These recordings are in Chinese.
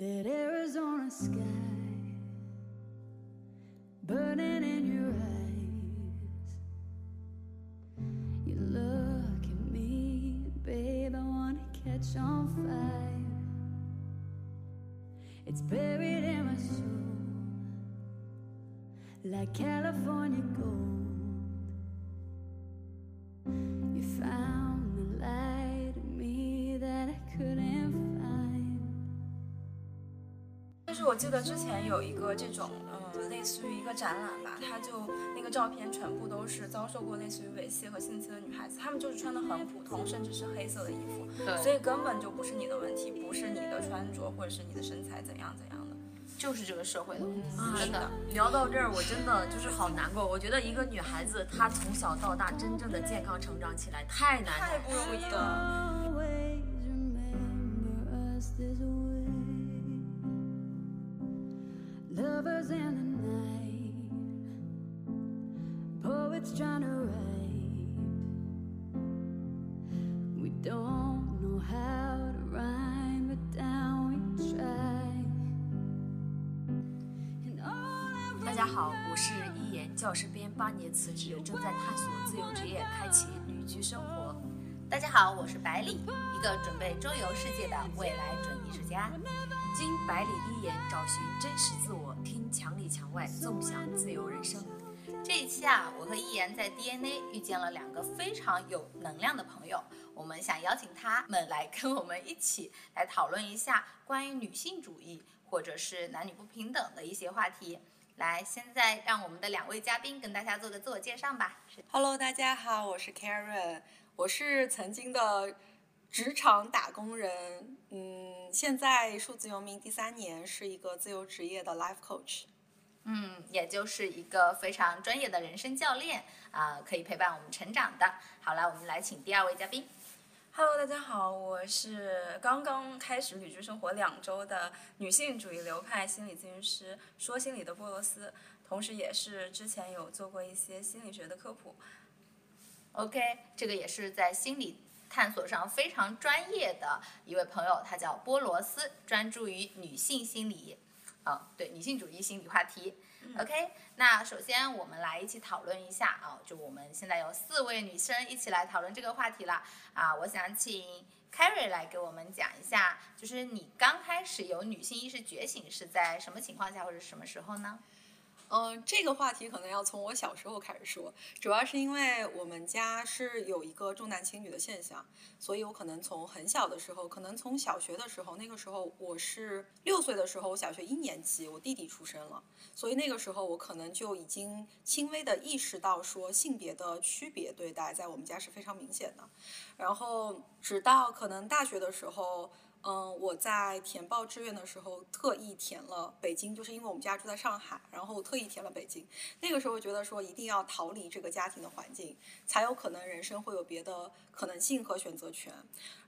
That Arizona sky burning in your eyes. You look at me, babe, I wanna catch on fire. It's buried in my soul like California gold. 记得之前有一个这种，嗯，类似于一个展览吧，它就那个照片全部都是遭受过类似于猥亵和性侵的女孩子，她们就是穿的很普通，甚至是黑色的衣服，对所以根本就不是你的问题，不是你的穿着或者是你的身材怎样怎样的。就是这个社会的问题，啊真的。聊到这儿，我真的就是好难过。我觉得一个女孩子，她从小到大真正的健康成长起来太难。太不容易了。辞职，正在探索自由职业，开启旅居生活。大家好，我是百里，一个准备周游世界的未来准艺术家。经百里一言找寻真实自我，听墙里墙外，纵享自由人生。这一期啊，我和一言在 DNA 遇见了两个非常有能量的朋友，我们想邀请他们来跟我们一起来讨论一下关于女性主义或者是男女不平等的一些话题。来，现在让我们的两位嘉宾跟大家做个自我介绍吧。是 Hello，大家好，我是 Karen，我是曾经的职场打工人，嗯，现在数字游民第三年，是一个自由职业的 life coach。嗯，也就是一个非常专业的人生教练啊、可以陪伴我们成长的。好了，我们来请第二位嘉宾。Hello，大家好，我是刚刚开始旅居生活两周的女性主义流派心理咨询师，说心理的波罗斯，同时也是之前有做过一些心理学的科普。OK，这个也是在心理探索上非常专业的一位朋友，他叫波罗斯，专注于女性心理，啊，对女性主义心理话题。OK，那首先我们来一起讨论一下啊，就我们现在有四位女生一起来讨论这个话题了啊，我想请 Carrie 来给我们讲一下，就是你刚开始有女性意识觉醒是在什么情况下或者什么时候呢？嗯，这个话题可能要从我小时候开始说，主要是因为我们家是有一个重男轻女的现象，所以我可能从很小的时候，可能从小学的时候，那个时候我是六岁的时候，我小学一年级，我弟弟出生了，所以那个时候我可能就已经轻微的意识到说性别的区别对待在我们家是非常明显的，然后直到可能大学的时候。嗯，我在填报志愿的时候特意填了北京，就是因为我们家住在上海，然后特意填了北京。那个时候觉得说一定要逃离这个家庭的环境，才有可能人生会有别的可能性和选择权。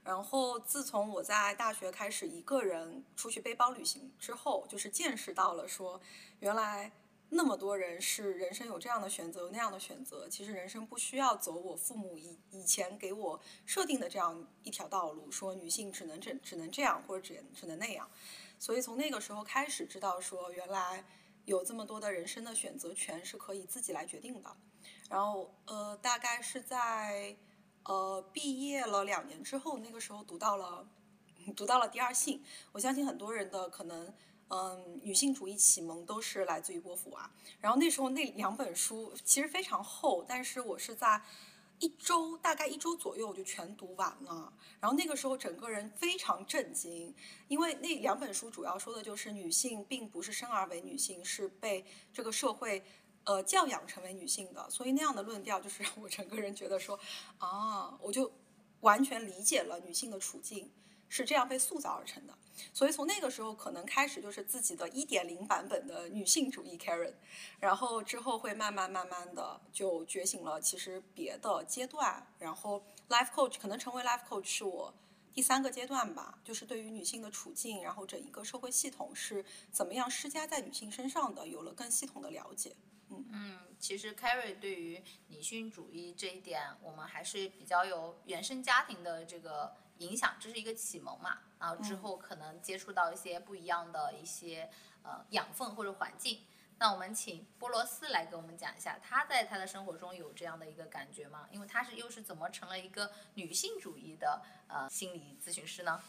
然后自从我在大学开始一个人出去背包旅行之后，就是见识到了说，原来那么多人是人生有这样的选择，那样的选择。其实人生不需要走我父母以以前给我设定的这样一条道路，说女性只能这只能这样，或者只只能那样。所以从那个时候开始知道说，原来有这么多的人生的选择权是可以自己来决定的。然后呃，大概是在呃毕业了两年之后，那个时候读到了读到了第二性。我相信很多人的可能。嗯，女性主义启蒙都是来自于波伏娃。然后那时候那两本书其实非常厚，但是我是在一周大概一周左右我就全读完了。然后那个时候整个人非常震惊，因为那两本书主要说的就是女性并不是生而为女性，是被这个社会呃教养成为女性的。所以那样的论调就是让我整个人觉得说啊，我就完全理解了女性的处境。是这样被塑造而成的，所以从那个时候可能开始就是自己的一点零版本的女性主义 Karen，然后之后会慢慢慢慢的就觉醒了，其实别的阶段，然后 life coach 可能成为 life coach 是我第三个阶段吧，就是对于女性的处境，然后整一个社会系统是怎么样施加在女性身上的，有了更系统的了解。嗯。嗯，其实 Carrie 对于女性主义这一点，我们还是比较有原生家庭的这个影响，这是一个启蒙嘛，然后之后可能接触到一些不一样的一些呃养分或者环境。那我们请波罗斯来给我们讲一下，他在他的生活中有这样的一个感觉吗？因为他是又是怎么成了一个女性主义的呃心理咨询师呢？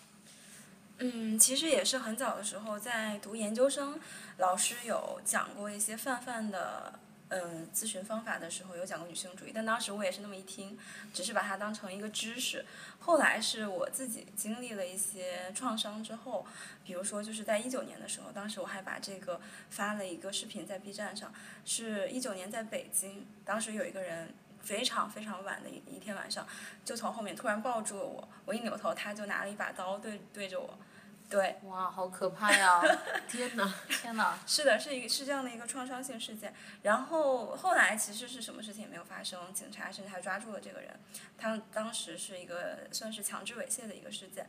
嗯，其实也是很早的时候在读研究生，老师有讲过一些泛泛的嗯咨询方法的时候，有讲过女性主义，但当时我也是那么一听，只是把它当成一个知识。后来是我自己经历了一些创伤之后，比如说就是在一九年的时候，当时我还把这个发了一个视频在 B 站上，是一九年在北京，当时有一个人。非常非常晚的一一天晚上，就从后面突然抱住了我，我一扭头，他就拿了一把刀对对着我，对，哇，好可怕呀！天哪！天哪！是的，是一个是这样的一个创伤性事件。然后后来其实是什么事情也没有发生，警察甚至还抓住了这个人，他当时是一个算是强制猥亵的一个事件。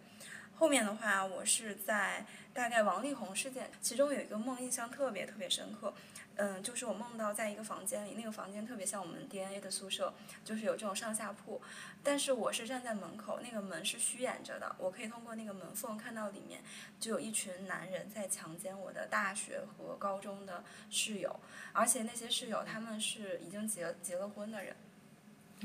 后面的话，我是在大概王力宏事件，其中有一个梦印象特别特别深刻。嗯，就是我梦到在一个房间里，那个房间特别像我们 DNA 的宿舍，就是有这种上下铺，但是我是站在门口，那个门是虚掩着的，我可以通过那个门缝看到里面就有一群男人在强奸我的大学和高中的室友，而且那些室友他们是已经结结了婚的人。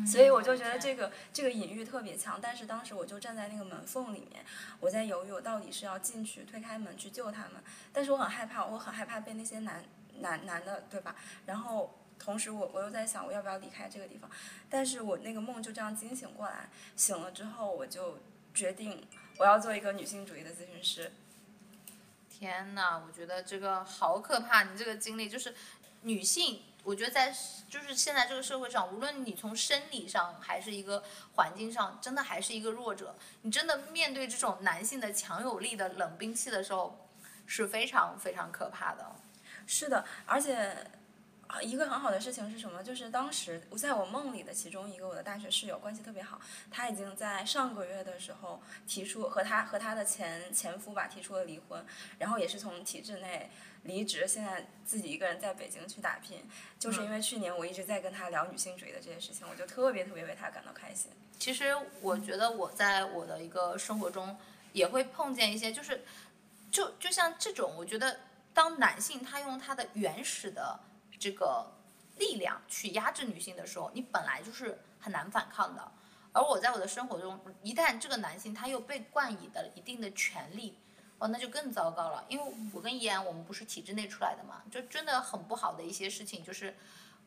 所以我就觉得这个这个隐喻特别强，但是当时我就站在那个门缝里面，我在犹豫我到底是要进去推开门去救他们，但是我很害怕，我很害怕被那些男男男的对吧？然后同时我我又在想我要不要离开这个地方，但是我那个梦就这样惊醒过来，醒了之后我就决定我要做一个女性主义的咨询师。天哪，我觉得这个好可怕！你这个经历就是女性。我觉得在就是现在这个社会上，无论你从生理上还是一个环境上，真的还是一个弱者。你真的面对这种男性的强有力的冷兵器的时候，是非常非常可怕的。是的，而且一个很好的事情是什么？就是当时我在我梦里的其中一个我的大学室友关系特别好，他已经在上个月的时候提出和他和他的前前夫吧提出了离婚，然后也是从体制内。离职，现在自己一个人在北京去打拼，就是因为去年我一直在跟他聊女性主义的这些事情，我就特别特别为他感到开心。其实我觉得我在我的一个生活中也会碰见一些，就是就就像这种，我觉得当男性他用他的原始的这个力量去压制女性的时候，你本来就是很难反抗的。而我在我的生活中，一旦这个男性他又被冠以的一定的权利。哦，那就更糟糕了，因为我跟依然，我们不是体制内出来的嘛，就真的很不好的一些事情，就是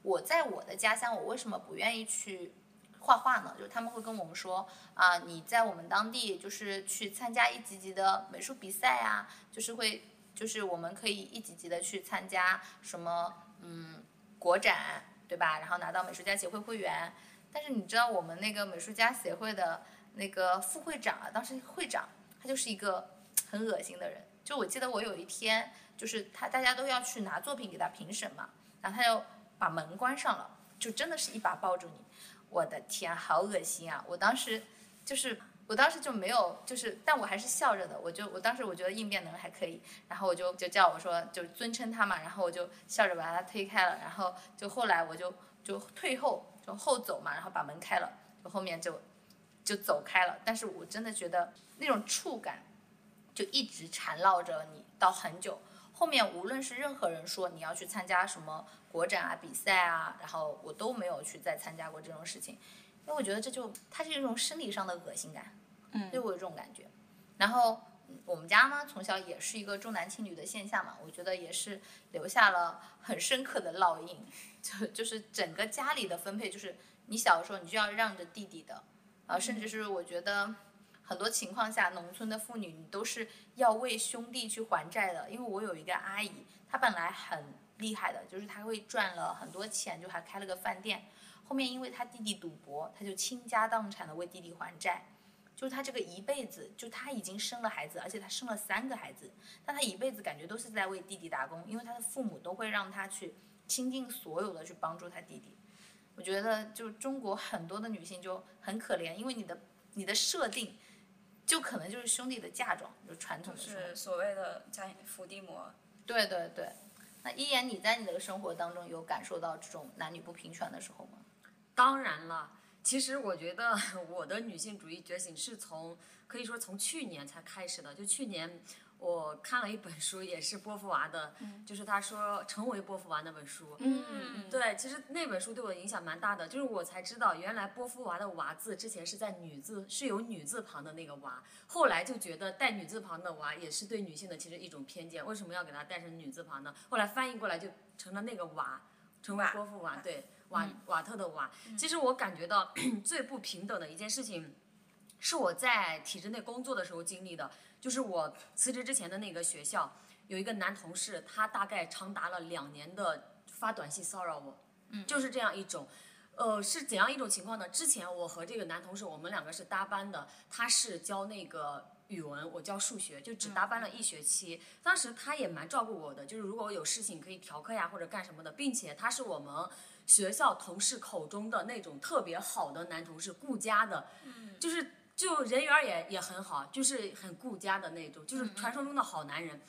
我在我的家乡，我为什么不愿意去画画呢？就他们会跟我们说啊，你在我们当地就是去参加一级级的美术比赛啊，就是会，就是我们可以一级级的去参加什么嗯国展，对吧？然后拿到美术家协会会员，但是你知道我们那个美术家协会的那个副会长啊，当时会长他就是一个。很恶心的人，就我记得我有一天，就是他大家都要去拿作品给他评审嘛，然后他就把门关上了，就真的是一把抱住你，我的天，好恶心啊！我当时就是我当时就没有，就是但我还是笑着的，我就我当时我觉得应变能力还可以，然后我就就叫我说就尊称他嘛，然后我就笑着把他推开了，然后就后来我就就退后就后走嘛，然后把门开了，就后面就就走开了，但是我真的觉得那种触感。就一直缠绕着你到很久，后面无论是任何人说你要去参加什么国展啊、比赛啊，然后我都没有去再参加过这种事情，因为我觉得这就它是一种生理上的恶心感，嗯，对我有这种感觉。然后我们家呢，从小也是一个重男轻女的现象嘛，我觉得也是留下了很深刻的烙印，就就是整个家里的分配，就是你小的时候你就要让着弟弟的，啊，甚至是我觉得。很多情况下，农村的妇女你都是要为兄弟去还债的。因为我有一个阿姨，她本来很厉害的，就是她会赚了很多钱，就还开了个饭店。后面因为他弟弟赌博，他就倾家荡产的为弟弟还债。就是她这个一辈子，就他已经生了孩子，而且他生了三个孩子，但他一辈子感觉都是在为弟弟打工，因为他的父母都会让他去倾尽所有的去帮助他弟弟。我觉得就中国很多的女性就很可怜，因为你的你的设定。就可能就是兄弟的嫁妆，就传统的是所谓的家伏地魔。对对对，那一言你在你的生活当中有感受到这种男女不平权的时候吗？当然了，其实我觉得 我的女性主义觉醒是从可以说从去年才开始的。就去年我看了一本书，也是波伏娃的，就是他说成为波伏娃那本书。嗯，对，其实那本书对我的影响蛮大的，就是我才知道原来波伏娃的娃字之前是在女字是有女字旁的那个娃，后来就觉得带女字旁的娃也是对女性的其实一种偏见，为什么要给它带成女字旁呢？后来翻译过来就成了那个娃，成为波伏娃，对，瓦瓦特的瓦。其实我感觉到 最不平等的一件事情，是我在体制内工作的时候经历的，就是我辞职之前的那个学校有一个男同事，他大概长达了两年的发短信骚扰我，嗯，就是这样一种。呃，是怎样一种情况呢？之前我和这个男同事，我们两个是搭班的，他是教那个语文，我教数学，就只搭班了一学期。当时他也蛮照顾我的，就是如果我有事情可以调课呀或者干什么的，并且他是我们学校同事口中的那种特别好的男同事，顾家的，就是就人缘也也很好，就是很顾家的那种，就是传说中的好男人。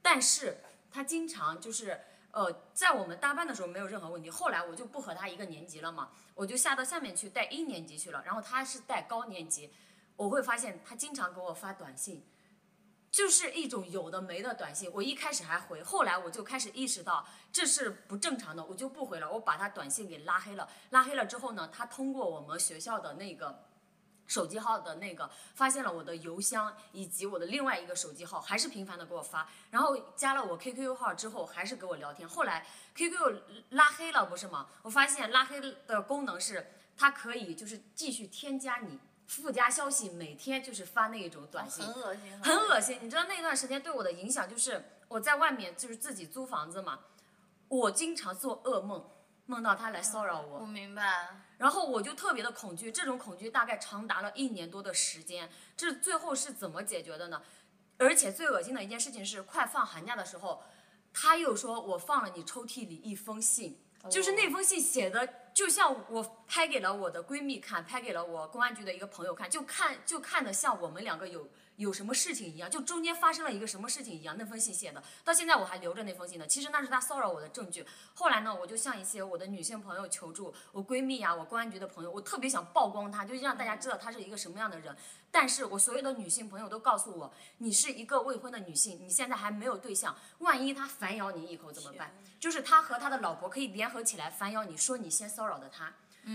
但是他经常就是呃，在我们大班的时候没有任何问题，后来我就不和他一个年级了嘛，我就下到下面去带一年级去了，然后他是带高年级，我会发现他经常给我发短信。就是一种有的没的短信，我一开始还回，后来我就开始意识到这是不正常的，我就不回了，我把他短信给拉黑了。拉黑了之后呢，他通过我们学校的那个手机号的那个，发现了我的邮箱以及我的另外一个手机号，还是频繁的给我发，然后加了我 QQ 号之后，还是给我聊天。后来 QQ 拉黑了不是吗？我发现拉黑的功能是它可以就是继续添加你。附加消息每天就是发那一种短信，很恶心，很恶心。你知道那段时间对我的影响就是我在外面就是自己租房子嘛，我经常做噩梦，梦到他来骚扰我我，明白。然后我就特别的恐惧，这种恐惧大概长达了一年多的时间。这最后是怎么解决的呢？而且最恶心的一件事情是，快放寒假的时候，他又说我放了你抽屉里一封信，就是那封信写的就像我拍给了我的闺蜜看，拍给了我公安局的一个朋友看，就看就看的像我们两个有有什么事情一样，就中间发生了一个什么事情一样。那封信写的，到现在我还留着那封信呢。其实那是他骚扰我的证据。后来呢，我就向一些我的女性朋友求助，我闺蜜呀，我公安局的朋友，我特别想曝光他，就让大家知道他是一个什么样的人。但是我所有的女性朋友都告诉我，你是一个未婚的女性，你现在还没有对象，万一他反咬你一口怎么办？就是他和他的老婆可以联合起来反咬你，说你先骚扰的他。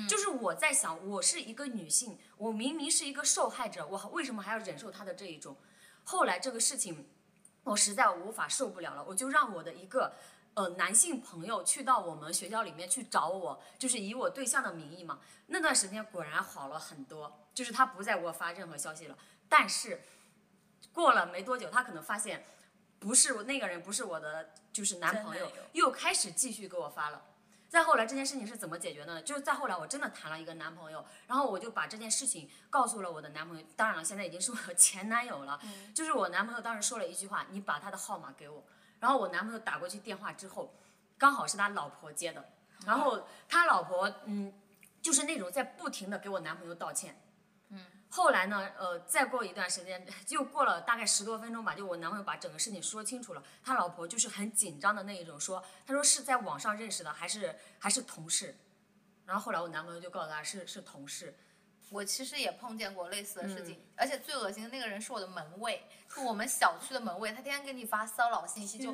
就是我在想，我是一个女性，我明明是一个受害者，我为什么还要忍受他的这一种？后来这个事情，我实在无法受不了了，我就让我的一个呃男性朋友去到我们学校里面去找我，就是以我对象的名义嘛。那段时间果然好了很多，就是他不再给我发任何消息了。但是过了没多久，他可能发现不是我那个人不是我的就是男朋友又开始继续给我发了。再后来这件事情是怎么解决呢？就是再后来我真的谈了一个男朋友，然后我就把这件事情告诉了我的男朋友，当然了，现在已经是我的前男友了。就是我男朋友当时说了一句话：“你把他的号码给我。”然后我男朋友打过去电话之后，刚好是他老婆接的，然后他老婆嗯，就是那种在不停的给我男朋友道歉。后来呢，呃，再过一段时间，又过了大概十多分钟吧，就我男朋友把整个事情说清楚了，他老婆就是很紧张的那一种，说，他说是在网上认识的，还是还是同事，然后后来我男朋友就告诉他是是同事，我其实也碰见过类似的事情，而且最恶心的那个人是我的门卫，是我们小区的门卫，他天天给你发骚扰信息，就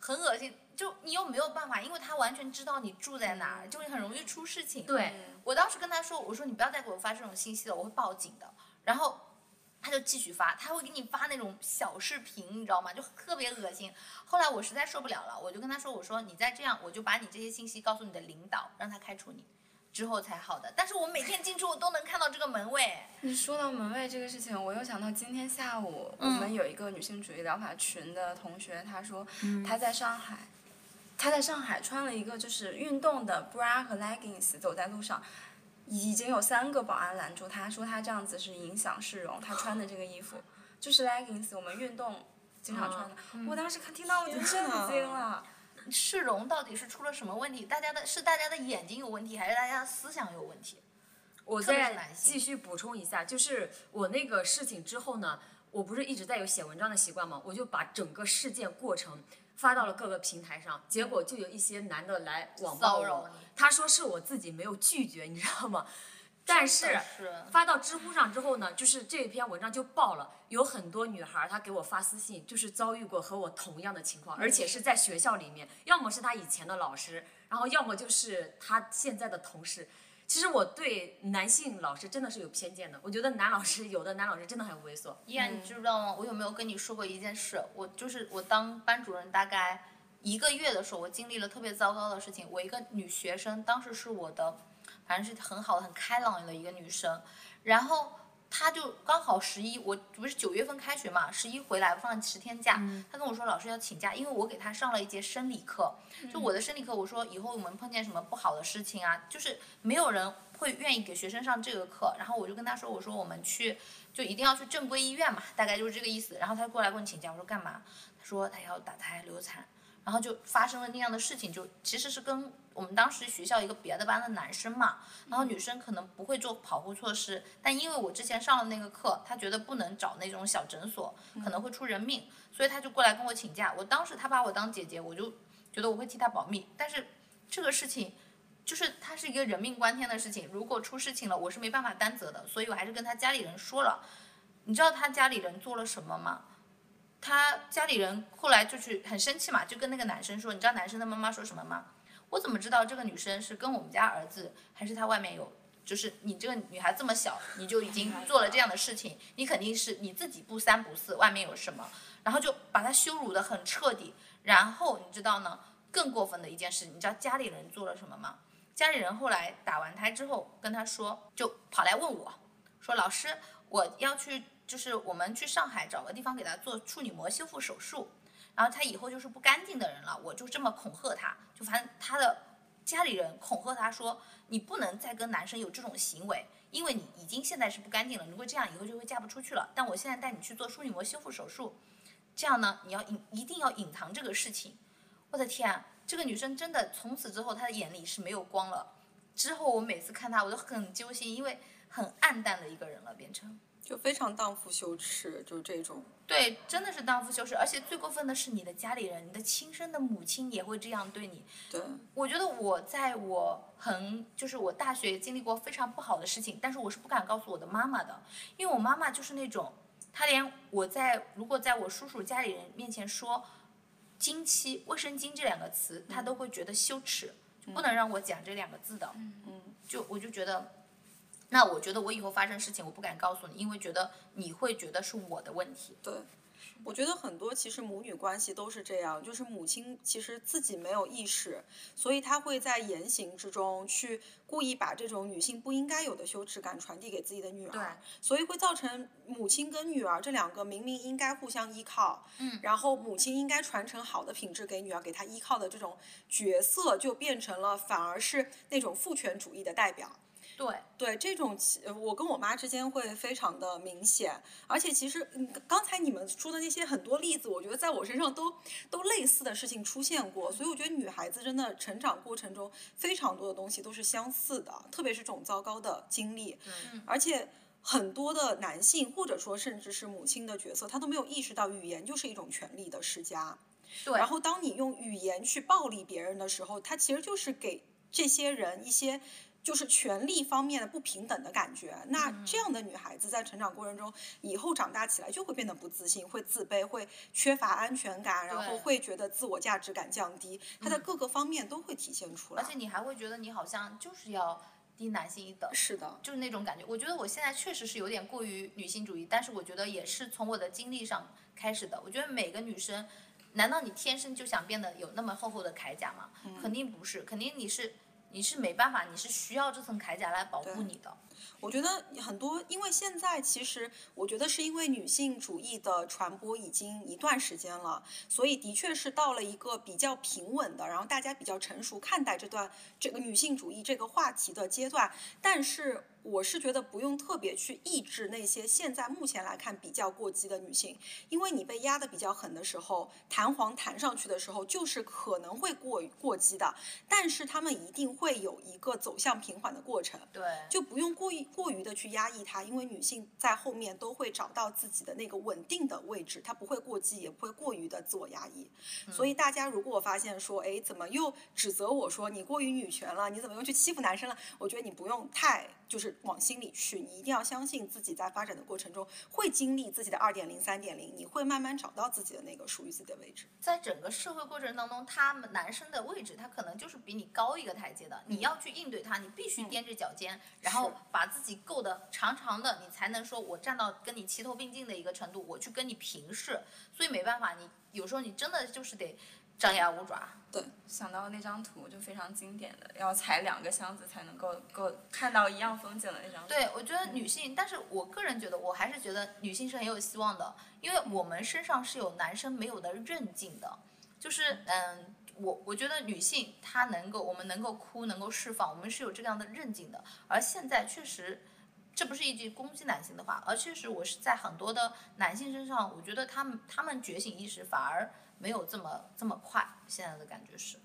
很恶心。就你又没有办法，因为他完全知道你住在哪儿，就会很容易出事情。对，我当时跟他说，我说你不要再给我发这种信息了，我会报警的。然后他就继续发，他会给你发那种小视频，你知道吗？就特别恶心。后来我实在受不了了，我就跟他说，我说你再这样，我就把你这些信息告诉你的领导，让他开除你，之后才好的。但是我每天进出我都能看到这个门卫。你说到门卫这个事情，我又想到今天下午我嗯们有一个女性主义疗法群的同学，她说她在上海，她在上海穿了一个就是运动的 bra 和 leggings 走在路上，已经有三个保安拦住她，说她这样子是影响市容，她穿的这个衣服就是 leggings，我们运动经常穿的。我当时看听到我就震惊了。市容到底是出了什么问题？大家的是大家的眼睛有问题，还是大家的思想有问题？我再继续补充一下，就是我那个事情之后呢，我不是一直在有写文章的习惯吗？我就把整个事件过程发到了各个平台上，结果就有一些男的来网暴我他说是我自己没有拒绝，你知道吗？但是是发到知乎上之后呢，就是这篇文章就爆了，有很多女孩儿她给我发私信，就是遭遇过和我同样的情况，而且是在学校里面，要么是她以前的老师，然后要么就是她现在的同事。其实我对男性老师真的是有偏见的，我觉得男老师有的男老师真的很猥琐。依然，你知道吗？我有没有跟你说过一件事？我就是我当班主任大概一个月的时候，我经历了特别糟糕的事情。我一个女学生，当时是我的，反正是很好的、很开朗的一个女生，然后她就刚好十一，我不是九月份开学嘛，十一回来放十天假，她跟我说老师要请假，因为我给她上了一节生理课，就我的生理课，我说以后我们碰见什么不好的事情啊，就是没有人会愿意给学生上这个课，然后我就跟她说，我说我们去就一定要去正规医院嘛，大概就是这个意思。然后她过来跟我请假，我说干嘛？她说她要打胎流产，然后就发生了那样的事情，就其实是跟我们当时学校一个别的班的男生嘛，然后女生可能不会做保护措施，但因为我之前上了那个课，她觉得不能找那种小诊所，可能会出人命，所以她就过来跟我请假。我当时她把我当姐姐，我就觉得我会替她保密，但是这个事情。就是它是一个人命关天的事情，如果出事情了，我是没办法担责的，所以我还是跟他家里人说了。你知道他家里人做了什么吗？他家里人后来就去很生气嘛，就跟那个男生说，你知道男生的妈妈说什么吗？我怎么知道这个女生是跟我们家儿子，还是他外面有？就是你这个女孩这么小，你就已经做了这样的事情，你肯定是你自己不三不四，外面有什么？然后就把他羞辱的很彻底。然后你知道呢？更过分的一件事，你知道家里人做了什么吗？家里人后来打完胎之后跟他说，就跑来问我，说老师，我要去，就是我们去上海找个地方给他做处女膜修复手术，然后他以后就是不干净的人了，我就这么恐吓他，就反正他的家里人恐吓他说，你不能再跟男生有这种行为，因为你已经现在是不干净了，如果这样以后就会嫁不出去了。但我现在带你去做处女膜修复手术，这样呢，你要隐一定要隐藏这个事情。我的天！这个女生真的从此之后，她的眼里是没有光了。之后我每次看她，我都很揪心，因为很暗淡的一个人了，变成。就非常荡妇羞耻，就是这种。对，真的是荡妇羞耻，而且最过分的是，你的家里人，你的亲生的母亲也会这样对你。对，我觉得我在我很就是我大学经历过非常不好的事情，但是我是不敢告诉我的妈妈的，因为我妈妈就是那种，她连我在如果在我叔叔家里人面前说。经期、卫生巾这两个词，她都会觉得羞耻，就不能让我讲这两个字的。嗯，就我就觉得，那我觉得我以后发生事情，我不敢告诉你，因为觉得你会觉得是我的问题。对。我觉得很多其实母女关系都是这样，就是母亲其实自己没有意识，所以她会在言行之中去故意把这种女性不应该有的羞耻感传递给自己的女儿，对，所以会造成母亲跟女儿这两个明明应该互相依靠，嗯，然后母亲应该传承好的品质给女儿，给她依靠的这种角色，就变成了反而是那种父权主义的代表。对。对，这种其我跟我妈之间会非常的明显，而且其实嗯，刚才你们说的那些很多例子，我觉得在我身上都都类似的事情出现过，所以我觉得女孩子真的成长过程中非常多的东西都是相似的，特别是这种糟糕的经历，而且很多的男性或者说甚至是母亲的角色，他都没有意识到语言就是一种权力的施加，对，然后当你用语言去暴力别人的时候，他其实就是给这些人一些。就是权力方面的不平等的感觉，那这样的女孩子在成长过程中，以后长大起来就会变得不自信，会自卑，会缺乏安全感，然后会觉得自我价值感降低，她在各个方面都会体现出来。而且你还会觉得你好像就是要低男性一等，是的，就是那种感觉。我觉得我现在确实是有点过于女性主义，但是我觉得也是从我的经历上开始的。我觉得每个女生，难道你天生就想变得有那么厚厚的铠甲吗？肯定不是，肯定你是。你是没办法，你是需要这层铠甲来保护你的。我觉得很多，因为现在其实我觉得是因为女性主义的传播已经一段时间了，所以的确是到了一个比较平稳的，然后大家比较成熟看待这段这个女性主义这个话题的阶段，但是。我是觉得不用特别去抑制那些现在目前来看比较过激的女性，因为你被压得比较狠的时候，弹簧弹上去的时候，就是可能会过过激的，但是他们一定会有一个走向平缓的过程。对，就不用过于过于的去压抑它，因为女性在后面都会找到自己的那个稳定的位置，她不会过激，也不会过于的自我压抑。所以大家如果发现说，哎，怎么又指责我说你过于女权了？你怎么又去欺负男生了？我觉得你不用太。就是往心里去，你一定要相信自己在发展的过程中会经历自己的二点零、三点零，你会慢慢找到自己的那个属于自己的位置。在整个社会过程当中，他们男生的位置，他可能就是比你高一个台阶的，你要去应对他，你必须踮着脚尖，然后把自己够得长长的，你才能说我站到跟你齐头并进的一个程度，我去跟你平视。所以没办法，你有时候你真的就是得张牙舞爪。对想到那张图就非常经典的，要踩两个箱子才能够够看到一样风景的那张图。对，我觉得女性，但是我个人觉得，我还是觉得女性是很有希望的，因为我们身上是有男生没有的韧劲的，就是嗯，我我觉得女性她能够，我们能够哭，能够释放，我们是有这样的韧劲的，而现在确实。这不是一句攻击男性的话，而确实我是在很多的男性身上，我觉得他们他们觉醒意识反而没有这么这么快，现在的感觉是。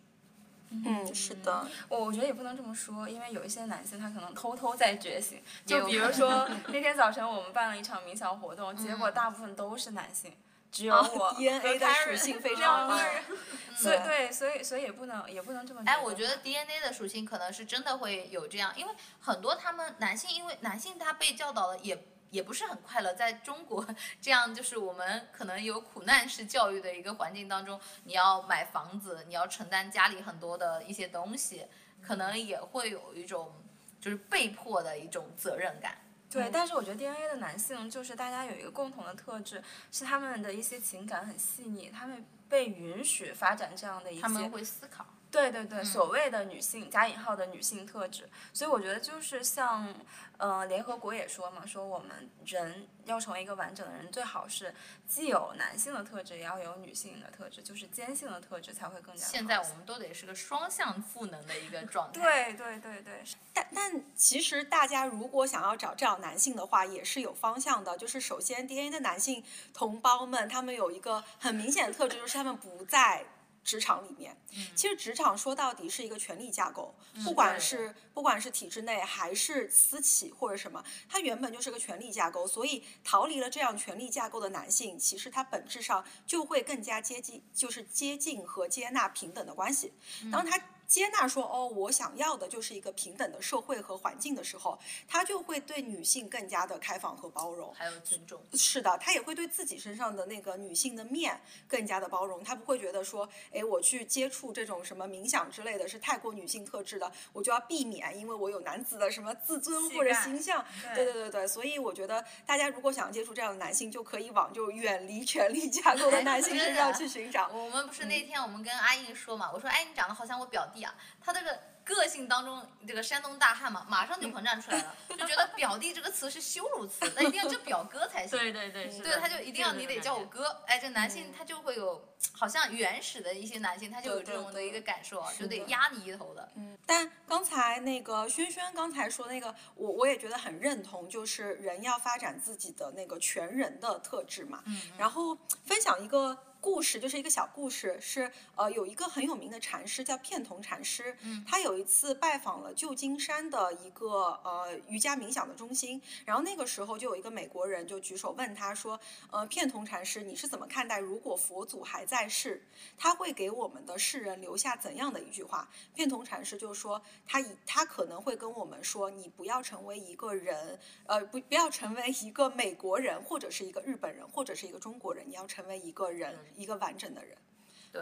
嗯，是的，我我觉得也不能这么说，因为有一些男性他可能偷偷在觉醒，就比如说那天早晨我们办了一场冥想活动，结果大部分都是男性，只有我 DNA 的属性非常高。所以对，所以所以也不能也不能这么。哎，我觉得 DNA 的属性可能是真的会有这样，因为很多他们男性，因为男性他被教导的也也不是很快乐，在中国这样就是我们可能有苦难式教育的一个环境当中，你要买房子，你要承担家里很多的一些东西，可能也会有一种就是被迫的一种责任感。对，但是我觉得 DNA 的男性就是大家有一个共同的特质，是他们的一些情感很细腻，他们被允许发展这样的一些。他们会思考。对对对，所谓的女性加引号的女性特质，所以我觉得就是像，呃，联合国也说嘛，说我们人要成为一个完整的人，最好是既有男性的特质，也要有女性的特质，就是坚性的特质才会更加。现在我们都得是个双向赋能的一个状态。对对对对。但但其实大家如果想要找这样男性的话，也是有方向的。就是首先 DNA 的男性同胞们，他们有一个很明显的特质，就是他们不在。职场里面，其实职场说到底是一个权力架构，不管是不管是体制内还是私企或者什么，它原本就是个权力架构，所以逃离了这样权力架构的男性，其实他本质上就会更加接近，就是接近和接纳平等的关系。当他。接纳说哦，我想要的就是一个平等的社会和环境的时候，他就会对女性更加的开放和包容，还有尊重。是的，他也会对自己身上的那个女性的面更加的包容，他不会觉得说，哎，我去接触这种什么冥想之类的是太过女性特质的，我就要避免，因为我有男子的什么自尊或者形象。对对对对，所以我觉得大家如果想接触这样的男性，就可以往就远离权力架构的男性身上去寻找。我们不是那天我们跟阿印说嘛，我说哎，你长得好像我表弟啊。他这个个性当中，这个山东大汉嘛，马上就膨胀出来了，就觉得“表弟”这个词是羞辱词，那一定要叫表哥才行。对对对，对，他就一定要你得叫我哥。哎，这男性他就会有，好像原始的一些男性，他就有这种的一个感受，就得压你一头的。嗯，但刚才那个轩轩刚才说那个，我我也觉得很认同，就是人要发展自己的那个全人的特质嘛。嗯。然后分享一个。故事就是一个小故事，是呃有一个很有名的禅师叫片桐禅师，嗯他有一次拜访了旧金山的一个呃瑜伽冥想的中心，然后那个时候就有一个美国人就举手问他说，呃片桐禅师你是怎么看待如果佛祖还在世，他会给我们的世人留下怎样的一句话？片桐禅师就说他以他可能会跟我们说，你不要成为一个人，呃不不要成为一个美国人或者是一个日本人或者是一个中国人，你要成为一个人。一个完整的人，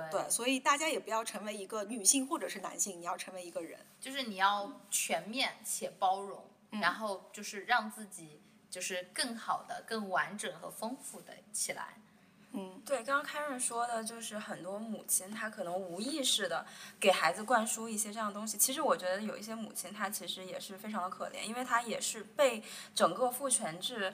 对，所以大家也不要成为一个女性或者是男性，你要成为一个人，就是你要全面且包容，然后就是让自己就是更好的、更完整和丰富的起来。嗯，对，刚刚开润说的就是很多母亲她可能无意识的给孩子灌输一些这样的东西。其实我觉得有一些母亲她其实也是非常的可怜，因为她也是被整个父权制。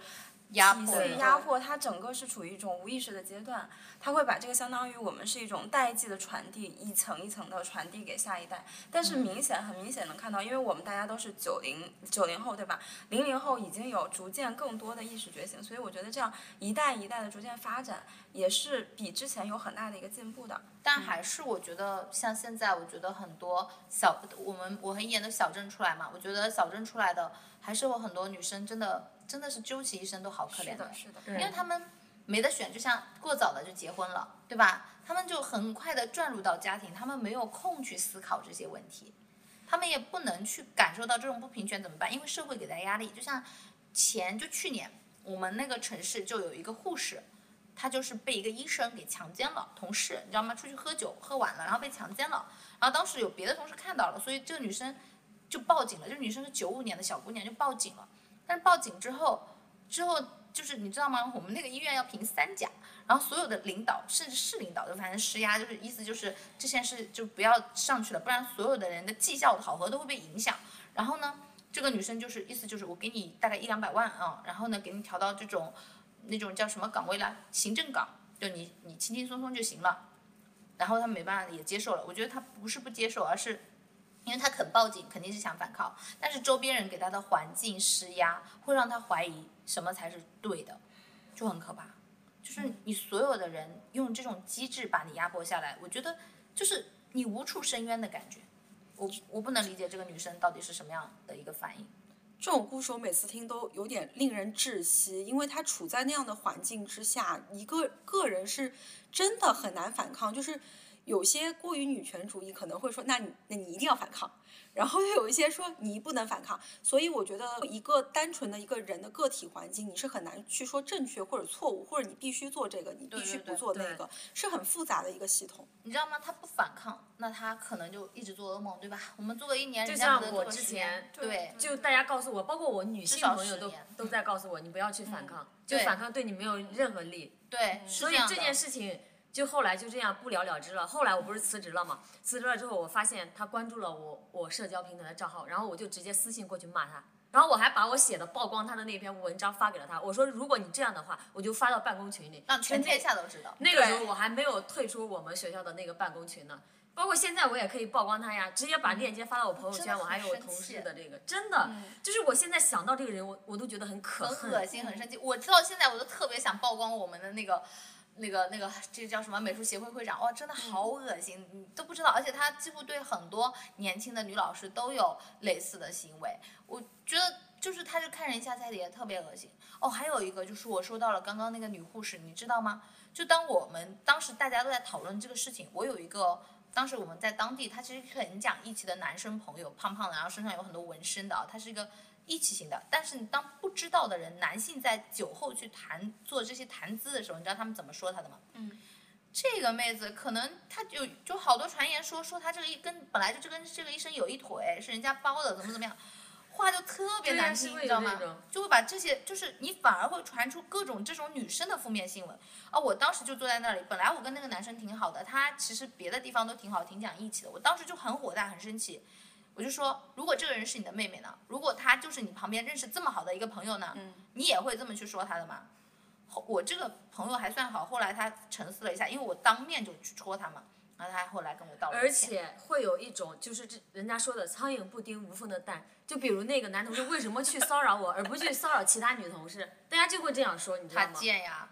压迫，压迫，它整个是处于一种无意识的阶段，它会把这个相当于我们是一种代际的传递，一层一层的传递给下一代。但是明显，很明显能看到，因为我们大家都是九零九零后，对吧？零零后已经有逐渐更多的意识觉醒，所以我觉得这样一代一代的逐渐发展，也是比之前有很大的一个进步的。但还是我觉得，像现在，我觉得很多小我们我很严的小镇出来嘛，我觉得小镇出来的还是有很多女生真的。真的是究其一生都好可怜的，是的，因为他们没得选，就像过早的就结婚了，对吧？他们就很快的转入到家庭，他们没有空去思考这些问题。他们也不能去感受到这种不平权怎么办？因为社会给他压力。就像前就去年我们那个城市就有一个护士，她就是被一个医生给强奸了，同事你知道吗？出去喝酒喝晚了，然后被强奸了，然后当时有别的同事看到了，所以这个女生就报警了。这个女生是九五年的小姑娘，就报警了。但是报警之后，之后就是你知道吗？我们那个医院要评三甲，然后所有的领导甚至市领导就反正施压，就是意思就是这件事就不要上去了，不然所有的人的绩效考核都会被影响。然后呢，这个女生就是意思就是我给你大概一两百万啊，然后呢给你调到这种那种叫什么岗位了，行政岗，就你你轻轻松松就行了。然后他没办法也接受了，我觉得他不是不接受，而是因为他肯报警，肯定是想反抗，但是周边人给他的环境施压，会让他怀疑什么才是对的，就很可怕。就是你所有的人用这种机制把你压迫下来，我觉得就是你无处申冤的感觉。我我不能理解这个女生到底是什么样的一个反应。这种故事我每次听都有点令人窒息，因为她处在那样的环境之下，一个个人是真的很难反抗。就是有些过于女权主义可能会说，那你那你一定要反抗，然后又有一些说你不能反抗。所以我觉得一个单纯的一个人的个体环境，你是很难去说正确或者错误，或者你必须做这个，你必须不做那个，是很复杂的一个系统。你知道吗？他不反抗，那他可能就一直做噩梦，对吧？我们做了一年，就像我之前年对，就大家告诉我，包括我女性朋友都都在告诉我，你不要去反抗，就反抗对你没有任何利。对，所以这件事情就后来就这样不了了之了。后来我不是辞职了嘛？辞职了之后，我发现他关注了我我社交平台的账号，然后我就直接私信过去骂他，然后我还把我写的曝光他的那篇文章发给了他。我说如果你这样的话，我就发到办公群里，让全天下都知道。那个时候我还没有退出我们学校的那个办公群呢。包括现在我也可以曝光他呀，直接把链接发到我朋友圈，我还有我同事的这个，真的，就是我现在想到这个人，我我都觉得很可恨。很恶心，很生气。我知道现在我都特别想曝光我们的那个。那个那个，这个叫什么美术协会会长？哇，真的好恶心，你都不知道。而且他几乎对很多年轻的女老师都有类似的行为。我觉得就是他就看人下菜碟，特别恶心。哦，还有一个就是我说到了刚刚那个女护士，你知道吗？就当我们当时大家都在讨论这个事情，我有一个当时我们在当地，他其实很讲义气的男生朋友，胖胖的，然后身上有很多纹身的啊，他是一个义气型的。但是你当不知道的人，男性在酒后去谈做这些谈资的时候，你知道他们怎么说他的吗？嗯。这个妹子可能她就就好多传言说说她这个一跟本来就这跟这个医生有一腿，是人家包的，怎么怎么样，话就特别难听，你知道吗？就会把这些，就是你反而会传出各种这种女生的负面新闻。啊，我当时就坐在那里，本来我跟那个男生挺好的，他其实别的地方都挺好，挺讲义气的。我当时就很火大，很生气，我就说，如果这个人是你的妹妹呢？如果她就是你旁边认识这么好的一个朋友呢？你也会这么去说她的吗？后我这个朋友还算好，后来他沉思了一下，因为我当面就去戳他嘛，然后他后来跟我道歉而。且会有一种就是这人家说的苍蝇不叮无缝的蛋，就比如那个男同事为什么去骚扰我，而不去骚扰其他女同事，大家就会这样说，你知道他吗？贱呀，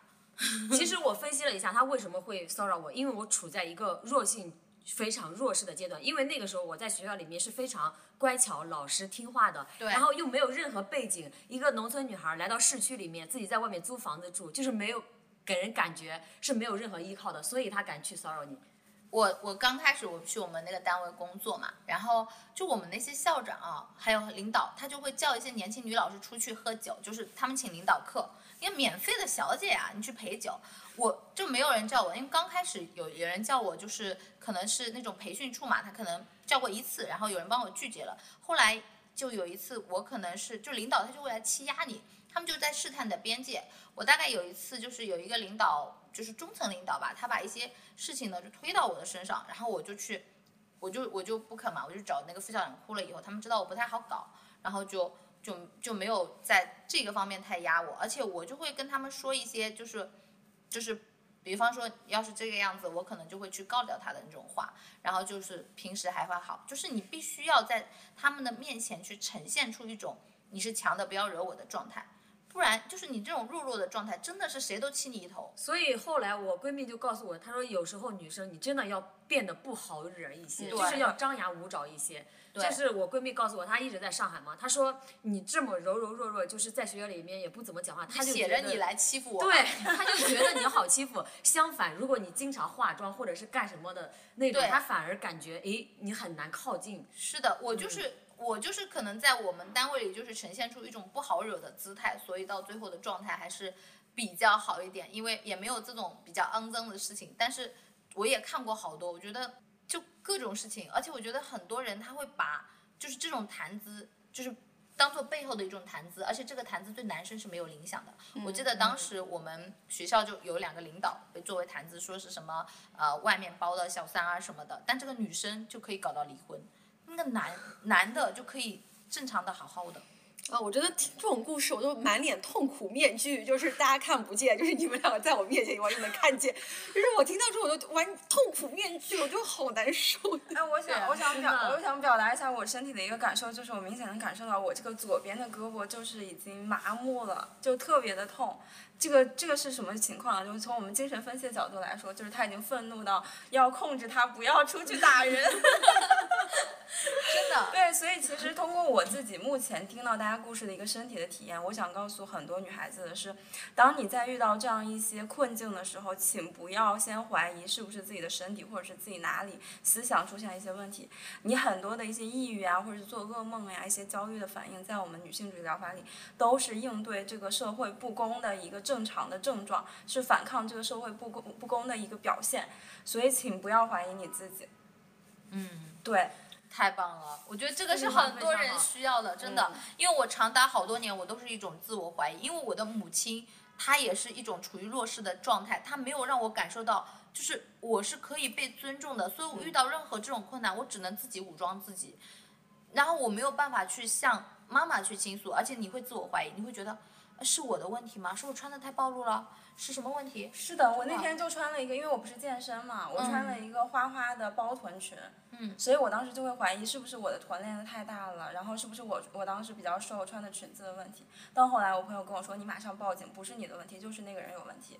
其实我分析了一下，他为什么会骚扰我，因为我处在一个弱性非常弱势的阶段，因为那个时候我在学校里面是非常乖巧、老实、听话的，对然后又没有任何背景，一个农村女孩来到市区里面，自己在外面租房子住，就是没有给人感觉是没有任何依靠的，所以她敢去骚扰你。我我刚开始我去我们那个单位工作嘛，然后就我们那些校长啊，还有领导，他就会叫一些年轻女老师出去喝酒，就是他们请领导客，因为免费的小姐啊，你去陪酒，我就没有人叫我，因为刚开始有有人叫我，就是可能是那种培训处嘛，他可能叫过一次，然后有人帮我拒绝了，后来就有一次我可能是就领导他就会来欺压你，他们就在试探你的边界。我大概有一次就是有一个领导，就是中层领导吧，他把一些事情呢就推到我的身上，然后我就去，我就我就不肯嘛，我就找那个副校长哭了以后，他们知道我不太好搞，然后就就就没有在这个方面太压我，而且我就会跟他们说一些就是就是。比方说，要是这个样子，我可能就会去告掉他的那种话，然后就是平时还会好，就是你必须要在他们的面前去呈现出一种你是强的，不要惹我的状态，不然就是你这种弱弱的状态，真的是谁都欺你一头。所以后来我闺蜜就告诉我，她说有时候女生你真的要变得不好惹一些，就是要张牙舞爪一些。对这是我闺蜜告诉我，她一直在上海嘛，她说你这么柔柔弱弱，就是在学校里面也不怎么讲话，她就写着你来欺负我，对，她就觉得你好欺负。相反，如果你经常化妆或者是干什么的那种，她反而感觉诶你很难靠近。是的，我就是、我就是可能在我们单位里就是呈现出一种不好惹的姿态，所以到最后的状态还是比较好一点，因为也没有这种比较肮脏的事情。但是我也看过好多，我觉得就各种事情，而且我觉得很多人他会把就是这种谈资就是。当做背后的一种谈资，而且这个谈资对男生是没有影响的。我记得当时我们学校就有两个领导被作为谈资，说是什么呃外面包的小三啊什么的，但这个女生就可以搞到离婚，那个男男的就可以正常的好好的。啊，我觉得听这种故事，我都满脸痛苦面具，就是大家看不见，就是你们两个在我面前我就能看见，就是我听到之后我就完痛苦面具，我就好难受。哎，我想，啊我想表，我想表达一下我身体的一个感受，就是我明显能感受到我这个左边的胳膊就是已经麻木了，就特别的痛。这个这个是什么情况啊？就是从我们精神分析的角度来说，就是他已经愤怒到要控制他不要出去打人。真的，对，所以其实通过我自己目前听到大家故事的一个身体的体验，我想告诉很多女孩子的是，当你在遇到这样一些困境的时候，请不要先怀疑是不是自己的身体或者是自己哪里思想出现了一些问题。你很多的一些抑郁啊，或者是做噩梦呀、一些焦虑的反应，在我们女性主义疗法里都是应对这个社会不公的一个正常的症状，是反抗这个社会不公不公的一个表现。所以请不要怀疑你自己。嗯。对，太棒了，我觉得这个是很多人需要的，真的。因为我长达好多年，我都是一种自我怀疑，因为我的母亲她也是一种处于弱势的状态，她没有让我感受到，就是我是可以被尊重的，所以我遇到任何这种困难，我只能自己武装自己，然后我没有办法去向妈妈去倾诉，而且你会自我怀疑，你会觉得呃是我的问题吗？是我穿的太暴露了？是什么问题？是的，我那天就穿了一个，因为我不是健身嘛，我穿了一个花花的包臀裙，嗯，所以我当时就会怀疑是不是我的臀练的太大了，然后是不是我我当时比较瘦穿的裙子的问题。到后来我朋友跟我说，你马上报警，不是你的问题，就是那个人有问题。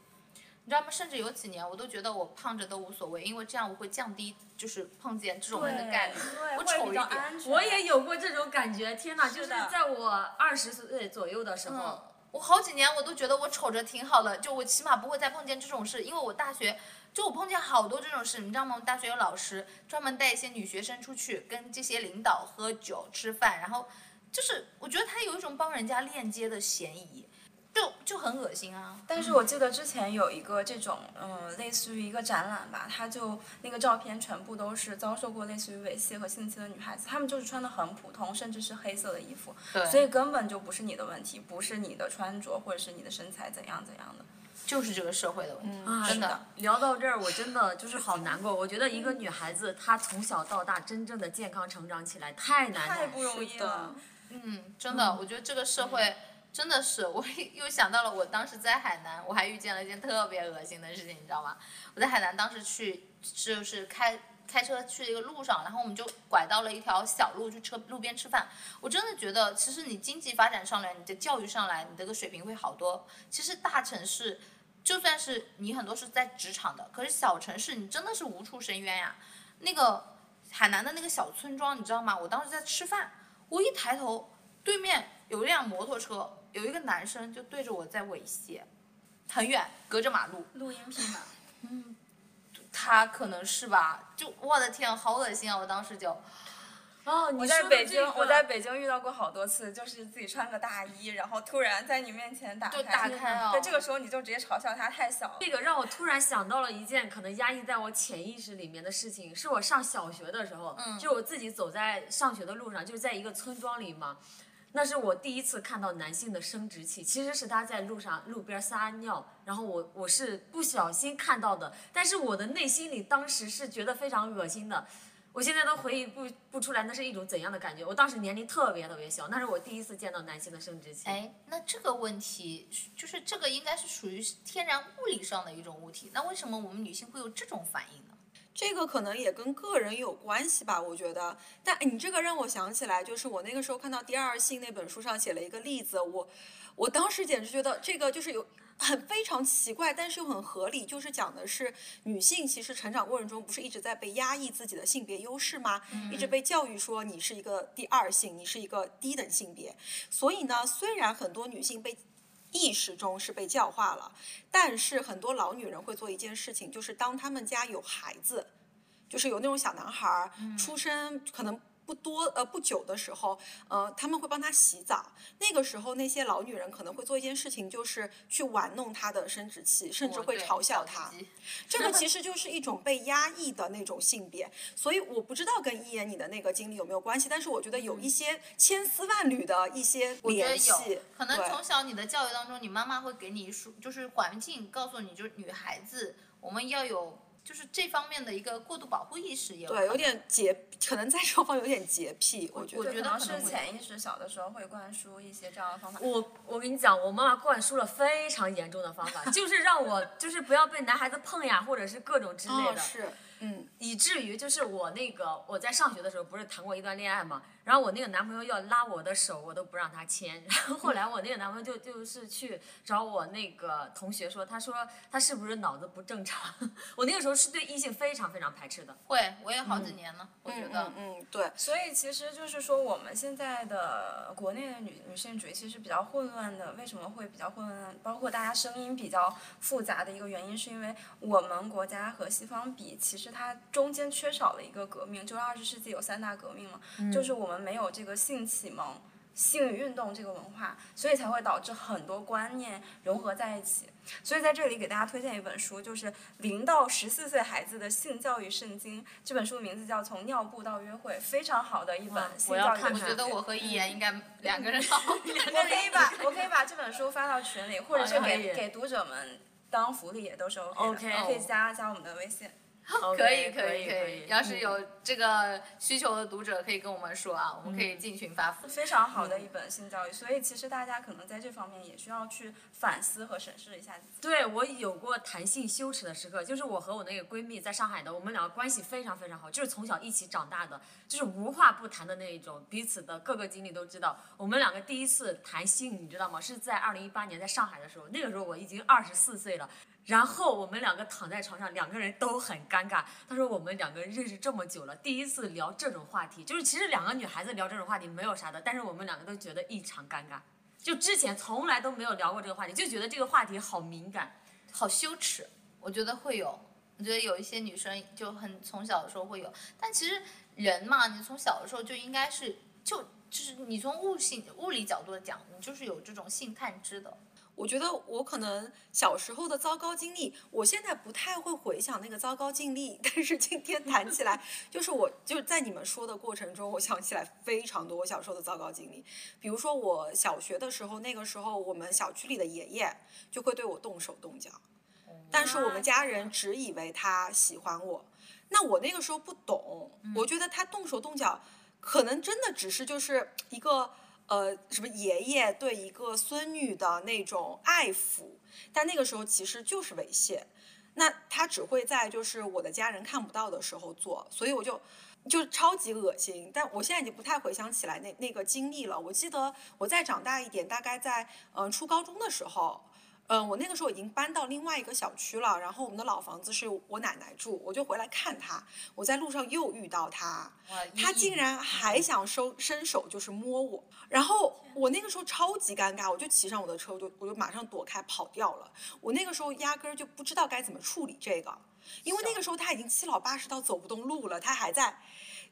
你知道吗？甚至有几年我都觉得我胖着都无所谓，因为这样我会降低就是碰见这种人的概率。我丑一点。我也有过这种感觉，天哪！就是在我二十岁左右的时候，嗯，我好几年我都觉得我瞅着挺好的，就我起码不会再碰见这种事，因为我大学就我碰见好多这种事，你知道吗？大学有老师专门带一些女学生出去跟这些领导喝酒吃饭，然后就是我觉得他有一种帮人家链接的嫌疑，就就很恶心啊。但是我记得之前有一个这种，嗯，类似于一个展览吧，它就那个照片全部都是遭受过类似于猥亵和性侵的女孩子，她们就是穿的很普通，甚至是黑色的衣服，对所以根本就不是你的问题，不是你的穿着或者是你的身材怎样怎样的。就是这个社会的问题，哎真的。聊到这儿，我真的就是好难过。我觉得一个女孩子她从小到大真正的健康成长起来太难了。太不容易了。嗯，真的，我觉得这个社会真的是，我 又想到了我当时在海南，我还遇见了一件特别恶心的事情，你知道吗？我在海南当时去就是开开车去一个路上，然后我们就拐到了一条小路去车路边吃饭。我真的觉得，其实你经济发展上来，你的教育上来，你这个水平会好多。其实大城市。就算是你很多是在职场的，可是小城市你真的是无处申冤呀。那个海南的那个小村庄，你知道吗？我当时在吃饭，我一抬头，对面有一辆摩托车，有一个男生就对着我在猥亵，很远，隔着马路。录音频吧。他可能是吧，就我的天，好恶心啊！我当时就，哦，你我在北京，个我在北京遇到过好多次，就是自己穿个大衣，然后突然在你面前打开，就打开哦对，这个时候你就直接嘲笑他太小了。这个让我突然想到了一件可能压抑在我潜意识里面的事情，是我上小学的时候，嗯就我自己走在上学的路上，就是在一个村庄里嘛，那是我第一次看到男性的生殖器，其实是他在路上路边撒尿，然后我我是不小心看到的，但是我的内心里当时是觉得非常恶心的。我现在都回忆不不出来那是一种怎样的感觉。我当时年龄特别特别小，那是我第一次见到男性的生殖器。哎，那这个问题就是这个应该是属于天然物理上的一种物体，那为什么我们女性会有这种反应呢？这个可能也跟个人有关系吧，我觉得。但哎你这个让我想起来，就是我那个时候看到《第二性》那本书上写了一个例子，我我当时简直觉得这个就是有很非常奇怪，但是又很合理，就是讲的是女性其实成长过程中不是一直在被压抑自己的性别优势吗？一直被教育说你是一个第二性，你是一个低等性别。所以呢，虽然很多女性被意识中是被教化了，但是很多老女人会做一件事情，就是当他们家有孩子，就是有那种小男孩儿出生可能。不多呃不久的时候，呃他们会帮他洗澡。那个时候，那些老女人可能会做一件事情，就是去玩弄他的生殖器，甚至会嘲笑他。这个其实就是一种被压抑的那种性别。所以我不知道跟一言你的那个经历有没有关系，但是我觉得有一些千丝万缕的一些联系，。可能从小你的教育当中，你妈妈会给你说，就是环境告诉你，就是女孩子我们要有就是这方面的一个过度保护意识，也对，有点洁，可能在双方有点洁癖，我觉得。我觉可能得可能是潜意识小的时候会灌输一些这样的方法。我我跟你讲，我妈妈灌输了非常严重的方法，就是让我就是不要被男孩子碰呀，或者是各种之类的。哦是，嗯，以至于就是我那个我在上学的时候不是谈过一段恋爱嘛，然后我那个男朋友要拉我的手，我都不让他牵。然后后来我那个男朋友就就是去找我那个同学说，他说他是不是脑子不正常？我那个时候是对异性非常非常排斥的。会，我也好几年了，我觉得嗯。嗯，对，所以其实就是说，我们现在的国内的女女性主义其实比较混乱的。为什么会比较混乱？包括大家声音比较复杂的一个原因，是因为我们国家和西方比，其实它中间缺少了一个革命。就是二十世纪有三大革命嘛，就是我们没有这个性启蒙、性运动这个文化，所以才会导致很多观念融合在一起。所以在这里给大家推荐一本书，就是《零到十四岁孩子的性教育圣经》。这本书名字叫《从尿布到约会》，非常好的一本性我要教育我觉得我和一言应该两个人好。我可以把我可以把这本书发到群里，或者是给给读者们当福利也都是 OK 的。可以加加我们的微信。可以可可以可以，要是有这个需求的读者可以跟我们说啊，我们可以进群发。非常好的一本性教育，所以其实大家可能在这方面也需要去反思和审视一下自己。对我有过谈性羞耻的时刻，就是我和我那个闺蜜在上海的，我们两个关系非常非常好，就是从小一起长大的，就是无话不谈的那一种，彼此的各个经历都知道。我们两个第一次谈性，你知道吗？是在二零一八年在上海的时候，那个时候我已经二十四岁了。然后我们两个躺在床上，两个人都很尴尬。他说我们两个人认识这么久了，第一次聊这种话题，就是其实两个女孩子聊这种话题没有啥的，但是我们两个都觉得异常尴尬。就之前从来都没有聊过这个话题，就觉得这个话题好敏感。好羞耻，我觉得会有。我觉得有一些女生就很从小的时候会有，但其实人嘛，你从小的时候就应该是就就是你从物性物理角度讲，你就是有这种性探知的。我觉得我可能小时候的糟糕经历，我现在不太会回想那个糟糕经历，但是今天谈起来，就是我就是在你们说的过程中，我想起来非常多我小时候的糟糕经历。比如说我小学的时候，那个时候我们小区里的爷爷就会对我动手动脚，但是我们家人只以为他喜欢我，那我那个时候不懂，我觉得他动手动脚，可能真的只是就是一个。呃，什么爷爷对一个孙女的那种爱抚，但那个时候其实就是猥亵。那他只会在就是我的家人看不到的时候做，所以我就就超级恶心。但我现在已经不太回想起来那那个经历了。我记得我再长大一点，大概在嗯、初高中的时候。嗯，我那个时候已经搬到另外一个小区了，然后我们的老房子是我奶奶住，我就回来看她。我在路上又遇到她，她竟然还想收伸手，就是摸我，然后我那个时候超级尴尬，我就骑上我的车，我就我就马上躲开跑掉了。我那个时候压根儿就不知道该怎么处理这个，因为那个时候她已经七老八十到走不动路了，她还在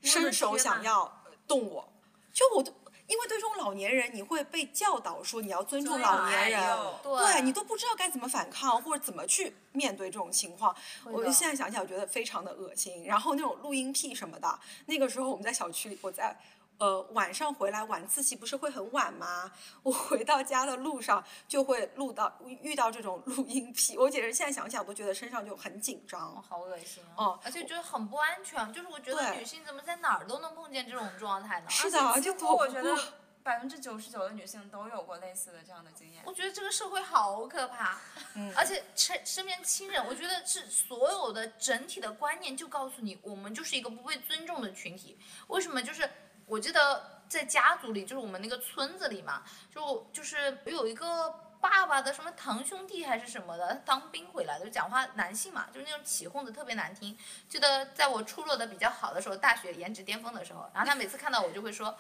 伸手想要呃动我，就我都。因为对这种老年人，你会被教导说你要尊重老年人，对对你都不知道该怎么反抗或者怎么去面对这种情况。我就现在想起来，我觉得非常的恶心。然后那种录音癖什么的，那个时候我们在小区里，我在呃晚上回来晚自习不是会很晚吗？我回到家的路上就会录到遇到这种录音癖，我简直现在想想都觉得身上就很紧张。好恶心啊！哦而且觉得很不安全，就是我觉得女性怎么在哪儿都能碰见这种状态呢？是的，而且我觉得。百分之九十九的女性都有过类似的这样的经验。我觉得这个社会好可怕，嗯 而且身身边亲人，我觉得是所有的整体的观念就告诉你，我们就是一个不被尊重的群体。为什么？就是我记得在家族里，就是我们那个村子里嘛，就就是有一个爸爸的什么堂兄弟还是什么的，他当兵回来的，就讲话男性嘛，就是那种起哄的特别难听。记得在我出落的比较好的时候，大学颜值巅峰的时候，然后他每次看到我就会说：“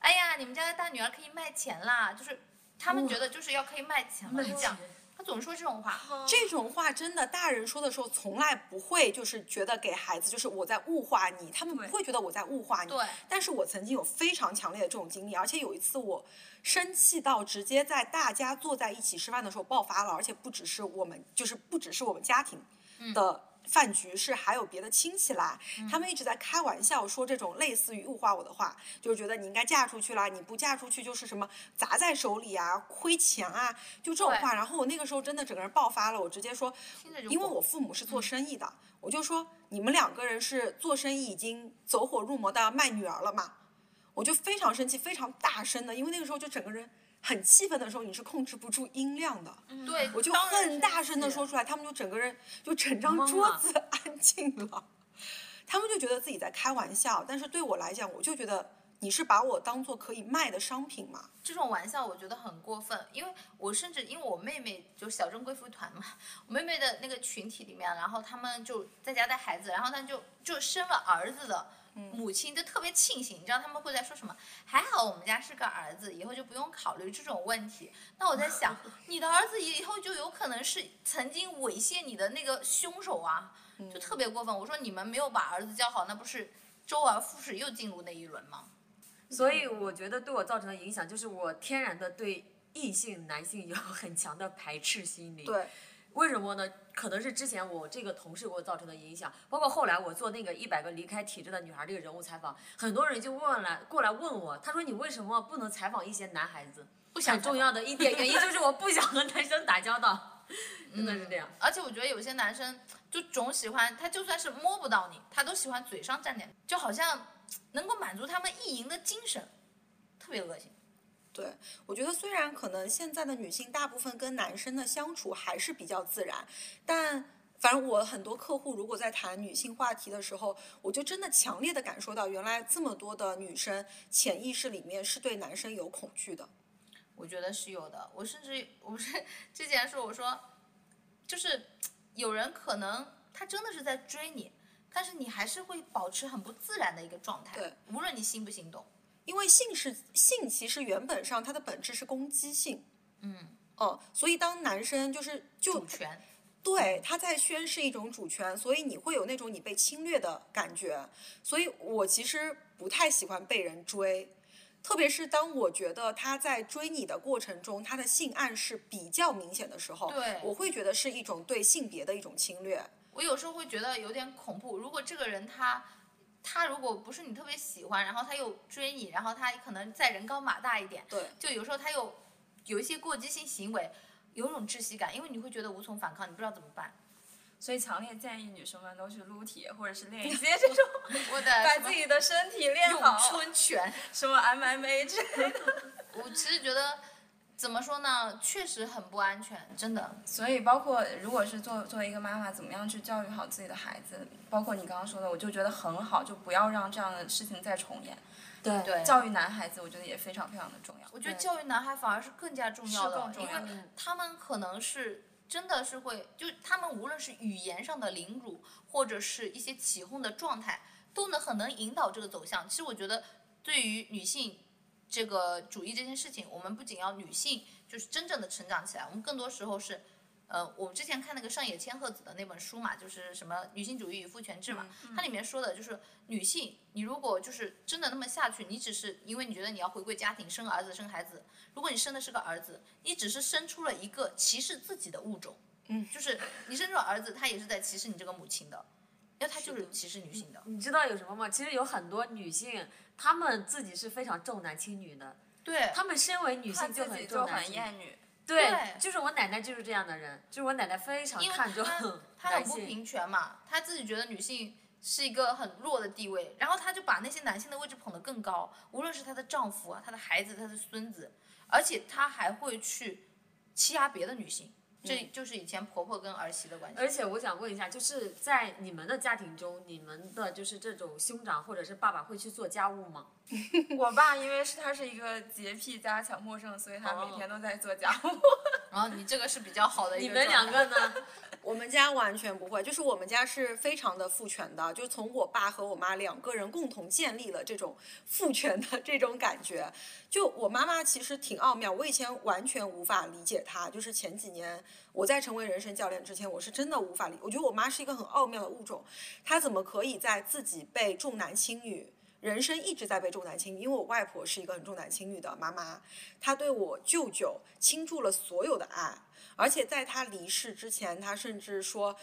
哎呀，你们家的大女儿可以卖钱啦！”就是他们觉得就是要可以卖钱了，就讲他总说这种话。这种话真的，大人说的时候从来不会就是觉得给孩子就是我在物化你，他们不会觉得我在物化你。对但是我曾经有非常强烈的这种经历，而且有一次我生气到直接在大家坐在一起吃饭的时候爆发了，而且不只是我们，就是不只是我们家庭的。饭局是还有别的亲戚来，他们一直在开玩笑说这种类似于物化我的话，就是觉得你应该嫁出去啦，你不嫁出去就是什么砸在手里啊，亏钱啊，就这种话。然后我那个时候真的整个人爆发了，我直接说，因为我父母是做生意的，我就说你们两个人是做生意已经走火入魔的卖女儿了嘛，我就非常生气，非常大声的，因为那个时候就整个人很气愤的时候，你是控制不住音量的，对，我就很大声的说出来，他们就整个人就整张桌子 安静了，他们就觉得自己在开玩笑，但是对我来讲，我就觉得你是把我当做可以卖的商品嘛，这种玩笑我觉得很过分，因为我甚至因为我妹妹就小镇贵妇团嘛，我妹妹的那个群体里面，然后他们就在家带孩子，然后他就就生了儿子的。母亲就特别庆幸，你知道他们会在说什么？还好我们家是个儿子，以后就不用考虑这种问题。那我在想，你的儿子以后就有可能是曾经猥亵你的那个凶手啊，就特别过分。我说你们没有把儿子教好，那不是周而复始又进入那一轮吗？所以我觉得对我造成的影响就是我天然的对异性男性有很强的排斥心理。对，为什么呢？可能是之前我这个同事给我造成的影响，包括后来我做那个一百个离开体制的女孩这个人物采访，很多人就问来过来问我，他说你为什么不能采访一些男孩子？不想很重要的一点原因 就是我不想和男生打交道，真的是这样。而且我觉得有些男生就总喜欢，他就算是摸不到你，他都喜欢嘴上沾点，就好像能够满足他们意淫的精神，特别恶心。对，我觉得虽然可能现在的女性大部分跟男生的相处还是比较自然，但反正我很多客户如果在谈女性话题的时候，我就真的强烈的感受到，原来这么多的女生潜意识里面是对男生有恐惧的。我觉得是有的。我甚至我不是之前说我说，就是有人可能他真的是在追你，但是你还是会保持很不自然的一个状态，对，无论你心不心动。因为性是性，其实原本上它的本质是攻击性，嗯，哦、所以当男生就是就主权，对，他在宣示一种主权，所以你会有那种你被侵略的感觉。所以我其实不太喜欢被人追，特别是当我觉得他在追你的过程中，他的性暗示比较明显的时候，对我会觉得是一种对性别的一种侵略。我有时候会觉得有点恐怖。如果这个人他他如果不是你特别喜欢，然后他又追你，然后他可能再人高马大一点，对，就有时候他又有一些过激性行为，有一种窒息感，因为你会觉得无从反抗，你不知道怎么办。所以强烈建议女生们都去撸铁，或者是练一 些这种我的把自己的身体练咏好，春拳，什么 MMA 之类的。我其实觉得怎么说呢，确实很不安全，真的。所以，包括如果是作作为一个妈妈，怎么样去教育好自己的孩子，包括你刚刚说的，我就觉得很好，就不要让这样的事情再重演。对对，教育男孩子，我觉得也非常非常的重要。我觉得教育男孩反而是更加重要的，更重要的因为他们可能是真的是会，就他们无论是语言上的凌辱，或者是一些起哄的状态，都能很能引导这个走向。其实我觉得，对于女性这个主义这件事情，我们不仅要女性就是真正的成长起来，我们更多时候是。呃，我们之前看那个上野千鹤子的那本书嘛，就是什么女性主义与父权制嘛，它里面说的就是女性，你如果就是真的那么下去，你只是因为你觉得你要回归家庭，生儿子生孩子，如果你生的是个儿子，你只是生出了一个歧视自己的物种，嗯，就是你生出了儿子，他也是在歧视你这个母亲的，因为他就是歧视女性的，你知道有什么吗？其实有很多女性，她们自己是非常重男轻女的，对，她们身为女性就很重男轻女。对对，就是我奶奶就是这样的人，就是我奶奶非常看重他他男性。很不平权嘛，她自己觉得女性是一个很弱的地位，然后她就把那些男性的位置捧得更高，无论是她的丈夫啊、她的孩子、她的孙子，而且她还会去欺压别的女性，这就是以前婆婆跟儿媳的关系。而且我想问一下，就是在你们的家庭中，你们的就是这种兄长或者是爸爸会去做家务吗？我爸因为是他是一个洁癖加强迫症，所以他哦每天都在做家务。然后你这个是比较好的一你们两个呢？我们家完全不会，就是我们家是非常的父权的，就从我爸和我妈两个人共同建立了这种父权的这种感觉。就我妈妈其实挺奥妙，我以前完全无法理解她。就是前几年我在成为人生教练之前，我是真的无法理。我觉得我妈是一个很奥妙的物种，她怎么可以在自己被重男轻女？人生一直在被重男轻女，因为我外婆是一个很重男轻女的妈妈，她对我舅舅倾注了所有的爱，而且在他离世之前，他甚至说，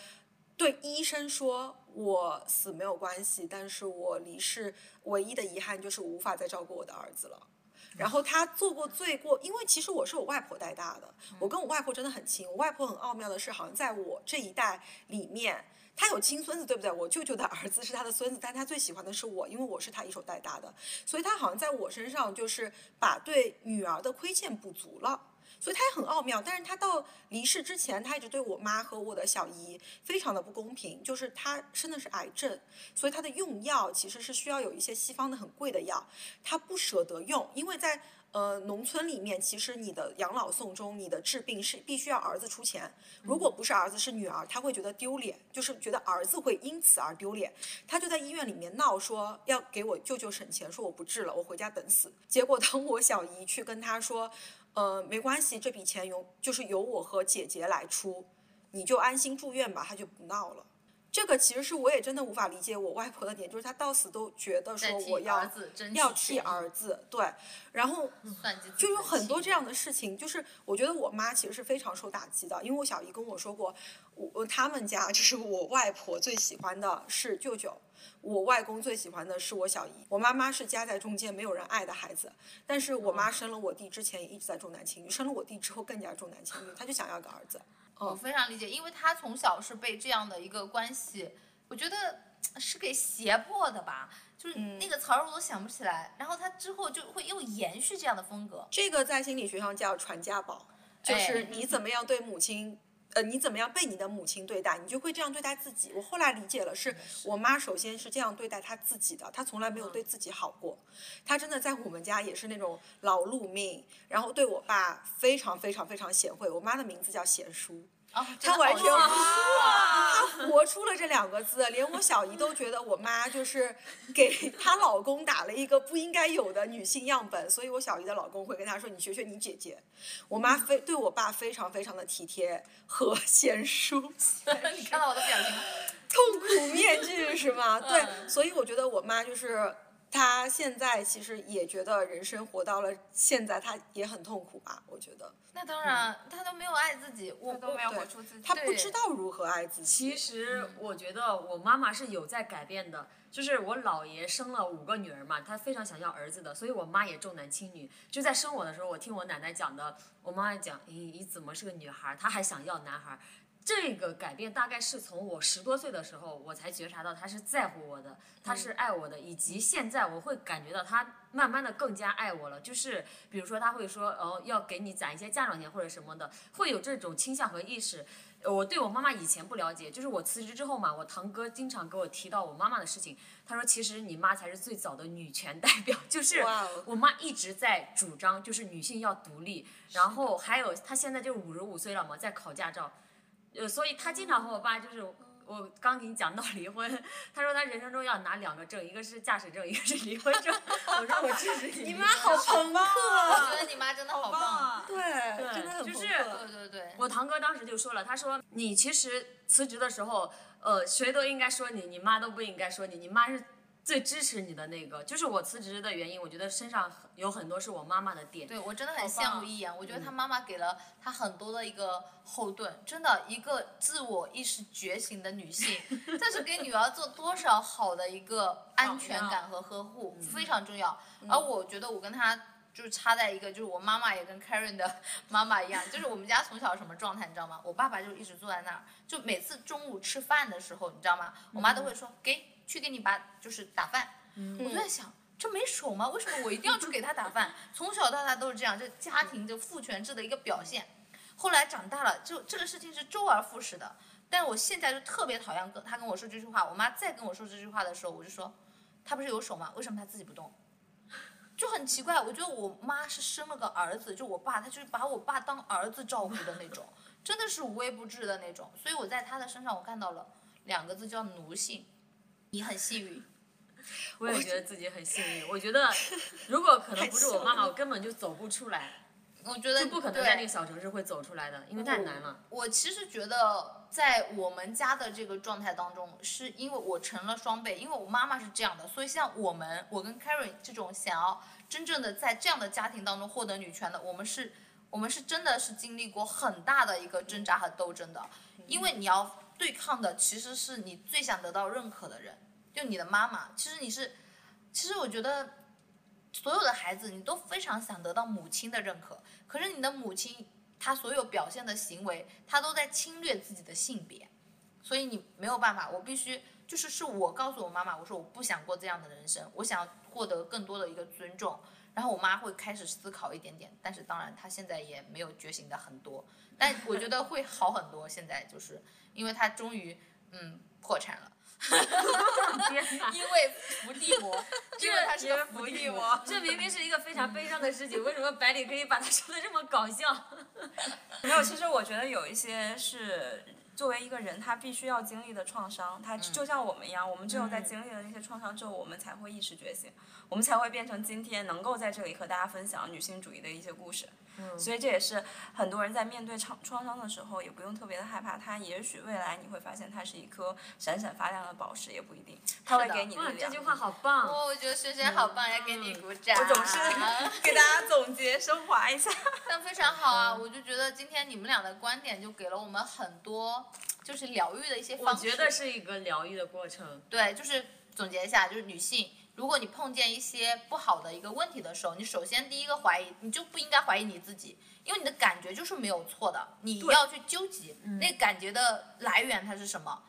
对医生说我死没有关系，但是我离世唯一的遗憾就是无法再照顾我的儿子了。然后他做过最过，因为其实我是我外婆带大的，我跟我外婆真的很亲。我外婆很奥妙的是，好像在我这一代里面，她有亲孙子，对不对？我舅舅的儿子是她的孙子，但她最喜欢的是我，因为我是她一手带大的，所以她好像在我身上就是把对女儿的亏欠补足了。所以他也很奥妙，但是他到离世之前，他一直对我妈和我的小姨非常的不公平，就是他生的是癌症，所以他的用药其实是需要有一些西方的很贵的药，他不舍得用，因为在呃农村里面，其实你的养老送终，你的治病是必须要儿子出钱，如果不是儿子是女儿，他会觉得丢脸，就是觉得儿子会因此而丢脸，他就在医院里面闹说要给我舅舅省钱，说我不治了，我回家等死。结果当我小姨去跟他说。呃，没关系，这笔钱由就是由我和姐姐来出，你就安心住院吧，他就不闹了。这个其实是我也真的无法理解我外婆的点，就是她到死都觉得说我要要替儿子，对，然后就有很多这样的事情，就是我觉得我妈其实是非常受打击的，因为我小姨跟我说过，我我他们家 就是我外婆最喜欢的是舅舅，我外公最喜欢的是我小姨，我妈妈是夹在中间没有人爱的孩子，但是我妈生了我弟之前也一直在重男轻女，生了我弟之后更加重男轻女，她就想要个儿子。我非常理解，因为他从小是被这样的一个关系，我觉得是给胁迫的吧，就是嗯那个词儿我都想不起来，然后他之后就会又延续这样的风格。这个在心理学上叫传家宝，就是哎你怎么样对母亲。呃，你怎么样被你的母亲对待，你就会这样对待自己。我后来理解了，是我妈首先是这样对待她自己的，她从来没有对自己好过。她真的在我们家也是那种劳碌命，然后对我爸非常非常非常贤惠。我妈的名字叫贤淑，啊，她完全哇，她活出了这两个字，连我小姨都觉得我妈就是给她老公打了一个不应该有的女性样本，所以我小姨的老公会跟她说：“你学学你姐姐。”我妈非对我爸非常非常的体贴和贤淑 你看到我的表情吗？痛苦面具是吗？对，嗯所以我觉得我妈就是。她现在其实也觉得人生活到了现在，他也很痛苦吧？我觉得那当然，他都没有爱自己，我都没有活出自己。他不知道如何爱自己。其实我觉得我妈妈是有在改变的，就是我姥爷生了五个女儿嘛，他非常想要儿子的，所以我妈也重男轻女。就在生我的时候，我听我奶奶讲的，我妈讲，咦，你怎么是个女孩？她还想要男孩。这个改变大概是从我十多岁的时候，我才觉察到他是在乎我的，他是爱我的，以及现在我会感觉到他慢慢的更加爱我了。就是比如说他会说，哦，要给你攒一些嫁妆钱或者什么的，会有这种倾向和意识。我对我妈妈以前不了解，就是我辞职之后嘛，我堂哥经常给我提到我妈妈的事情。他说，其实你妈才是最早的女权代表，就是我妈一直在主张，就是女性要独立。然后还有，她现在就五十五岁了嘛，在考驾照，呃，所以他经常和我爸就是。我刚给你讲到离婚，他说他人生中要拿两个证，一个是驾驶证，一个是离婚证。我说 我支持你。你妈好朋克啊！我觉得你妈真的好棒。啊！对，真的很就是朋克。对对对，我堂哥当时就说了，他说你其实辞职的时候，呃，谁都应该说你，你妈都不应该说你，你妈是最支持你的那个。就是我辞职的原因，我觉得身上有很多是我妈妈的点。对我真的很羡慕一言，我觉得他妈妈给了他很多的一个后盾，真的一个自我意识觉醒的女性，但是给女儿做多少好的一个安全感和呵护，非常重要。而我觉得我跟她就是差在一个，就是我妈妈也跟 Karen 的 妈妈一样，就是我们家从小什么状态，你知道吗？我爸爸就一直坐在那儿，就每次中午吃饭的时候，你知道吗？我妈都会说给去给你爸就是打饭，我就在想。这没手吗？为什么我一定要去给他打饭？从小到大都是这样，这家庭这父权制的一个表现。后来长大了，就这个事情是周而复始的。但我现在就特别讨厌跟他跟我说这句话，我妈再跟我说这句话的时候，我就说，他不是有手吗？为什么他自己不动？就很奇怪，我觉得我妈是生了个儿子，就我爸，他就是把我爸当儿子照顾的那种，真的是无微不至的那种。所以我在他的身上，我看到了两个字叫奴性。你很幸运，我也觉得自己很幸运。我觉得如果可能不是我妈妈，我根本就走不出来，我觉得就不可能在那个小城市会走出来的，因为太难了。我其实觉得，在我们家的这个状态当中，是因为我成了双倍，因为我妈妈是这样的，所以像我们，我跟 Karen 这种想要真正的在这样的家庭当中获得女权的，我们是，我们是真的是经历过很大的一个挣扎和斗争的，因为你要对抗的其实是你最想得到认可的人，就你的妈妈。其实你是，其实我觉得。所有的孩子，你都非常想得到母亲的认可，可是你的母亲，她所有表现的行为，她都在侵略自己的性别，所以你没有办法，我必须就是是我告诉我妈妈，我说我不想过这样的人生，我想获得更多的一个尊重，然后我妈会开始思考一点点，但是当然她现在也没有觉醒的很多，但我觉得会好很多，现在就是因为她终于嗯破产了。因为伏地魔，因为他是个伏地魔。这明明是一个非常悲伤的事情，为什么百里可以把它说的这么搞笑？没有，其实我觉得有一些是作为一个人，他必须要经历的创伤，他就像我们一样，我们只有在经历了那些创伤之后，我们才会意识觉醒，我们才会变成今天能够在这里和大家分享女性主义的一些故事。所以这也是很多人在面对创创伤的时候，也不用特别的害怕。它也许未来你会发现，它是一颗闪闪发亮的宝石，也不一定。它会给你哇，力量。这句话好棒！哦，我觉得轩轩好棒，要给你鼓掌。我总是 给大家总结升华一下。但非常好啊，我就觉得今天你们俩的观点就给了我们很多，就是疗愈的一些我方式。我觉得是一个疗愈的过程。对，就是总结一下，就是女性，如果你碰见一些不好的一个问题的时候，你首先第一个怀疑，你就不应该怀疑你自己，因为你的感觉就是没有错的，你要去纠结那个感觉的来源它是什么，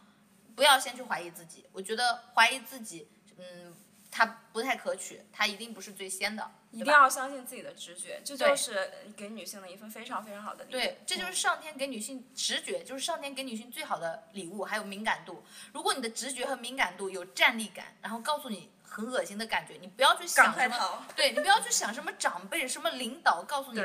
不要先去怀疑自己。我觉得怀疑自己，嗯，它不太可取，它一定不是最先的，一定要相信自己的直觉，这就是给女性的一份非常非常好的礼物。对，这就是上天给女性直觉，就是上天给女性最好的礼物，还有敏感度。如果你的直觉和敏感度有站立感，然后告诉你很恶心的感觉，你不要去想什么对你不要去想什么长辈、什么领导告诉 你，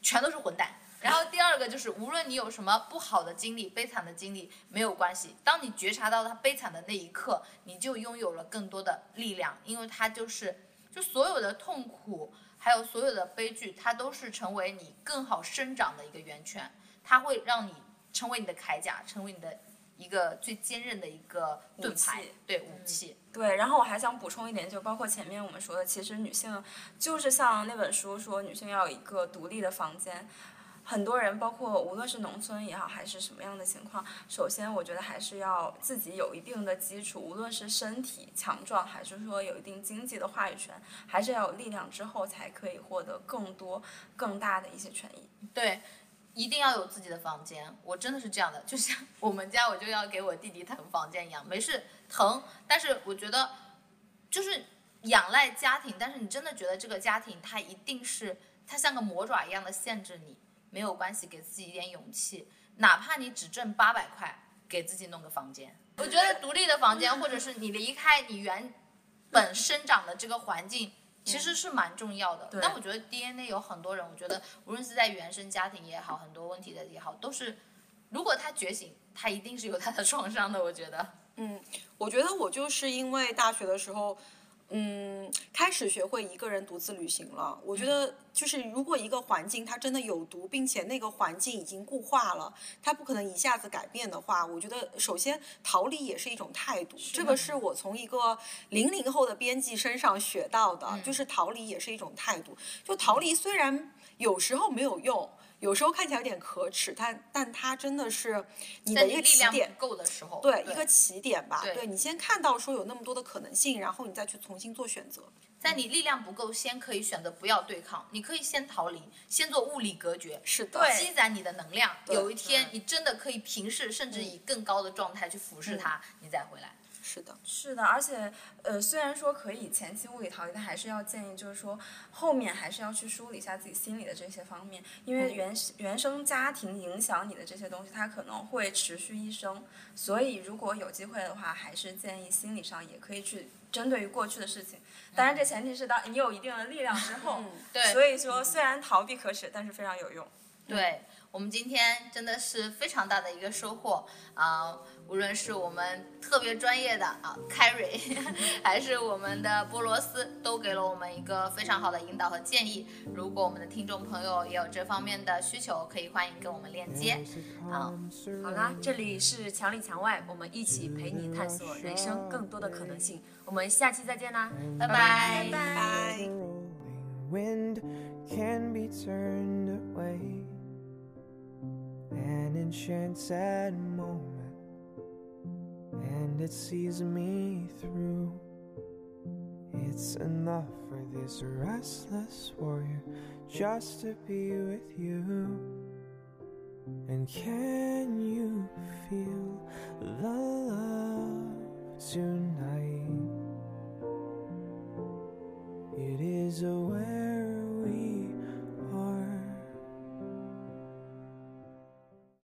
全都是混蛋。然后第二个就是，无论你有什么不好的经历、悲惨的经历，没有关系。当你觉察到他悲惨的那一刻，你就拥有了更多的力量，因为它就是，就所有的痛苦，还有所有的悲剧，它都是成为你更好生长的一个源泉。它会让你成为你的铠甲，成为你的一个最坚韧的一个盾牌对武器。对，然后我还想补充一点，就包括前面我们说的，其实女性就是像那本书说，女性要有一个独立的房间。很多人，包括无论是农村也好，还是什么样的情况，首先我觉得还是要自己有一定的基础，无论是身体强壮，还是说有一定经济的话语权，还是要有力量之后，才可以获得更多、更大的一些权益。对，一定要有自己的房间。我真的是这样的，就像我们家，我就要给我弟弟腾房间一样，没事腾。但是我觉得，就是仰赖家庭，但是你真的觉得这个家庭它一定是它像个魔爪一样的限制你，没有关系，给自己一点勇气，哪怕你只挣八百块，给自己弄个房间。我觉得独立的房间，或者是你离开你原本生长的这个环境。其实是蛮重要的，但我觉得 DNA 有很多人，我觉得无论是在原生家庭也好，很多问题的也好，都是如果他觉醒，他一定是有他的 创伤的。我觉得，嗯，我觉得我就是因为大学的时候，嗯，开始学会一个人独自旅行了。我觉得就是如果一个环境它真的有毒，并且那个环境已经固化了，它不可能一下子改变的话，我觉得首先逃离也是一种态度。这个是我从一个零零后的编辑身上学到的，就是逃离也是一种态度。就逃离虽然有时候没有用。有时候看起来有点可耻，但但它真的是你的一个力量起点不，够的时候，对一个起点吧。对对你先看到说有那么多的可能性，然后你再去重新做选择。在你力量不够，先可以选择不要对抗，你可以先逃离，先做物理隔绝，是的，积攒你的能量。有一天你真的可以平视，甚至以更高的状态去俯视它，你再回来。是的，是的，而且呃，虽然说可以前期物理逃离，但还是要建议，就是说后面还是要去梳理一下自己心理的这些方面，因为原原生家庭影响你的这些东西，它可能会持续一生。所以如果有机会的话，还是建议心理上也可以去针对于过去的事情，当然这前提是当你有一定的力量之后。对所以说，虽然逃避可耻，但是非常有用。对我们今天真的是非常大的一个收获啊、无论是我们特别专业的啊 Carry，还是我们的波罗斯，都给了我们一个非常好的引导和建议。如果我们的听众朋友也有这方面的需求，可以欢迎跟我们链接。啊、好啦，这里是墙里墙外，我们一起陪你探索人生更多的可能性。我们下期再见啦，拜拜。拜。rolling An enchanted moment, and it sees me through. It's enough for this restless warrior just to be with you. And can you feel the love tonight? It is we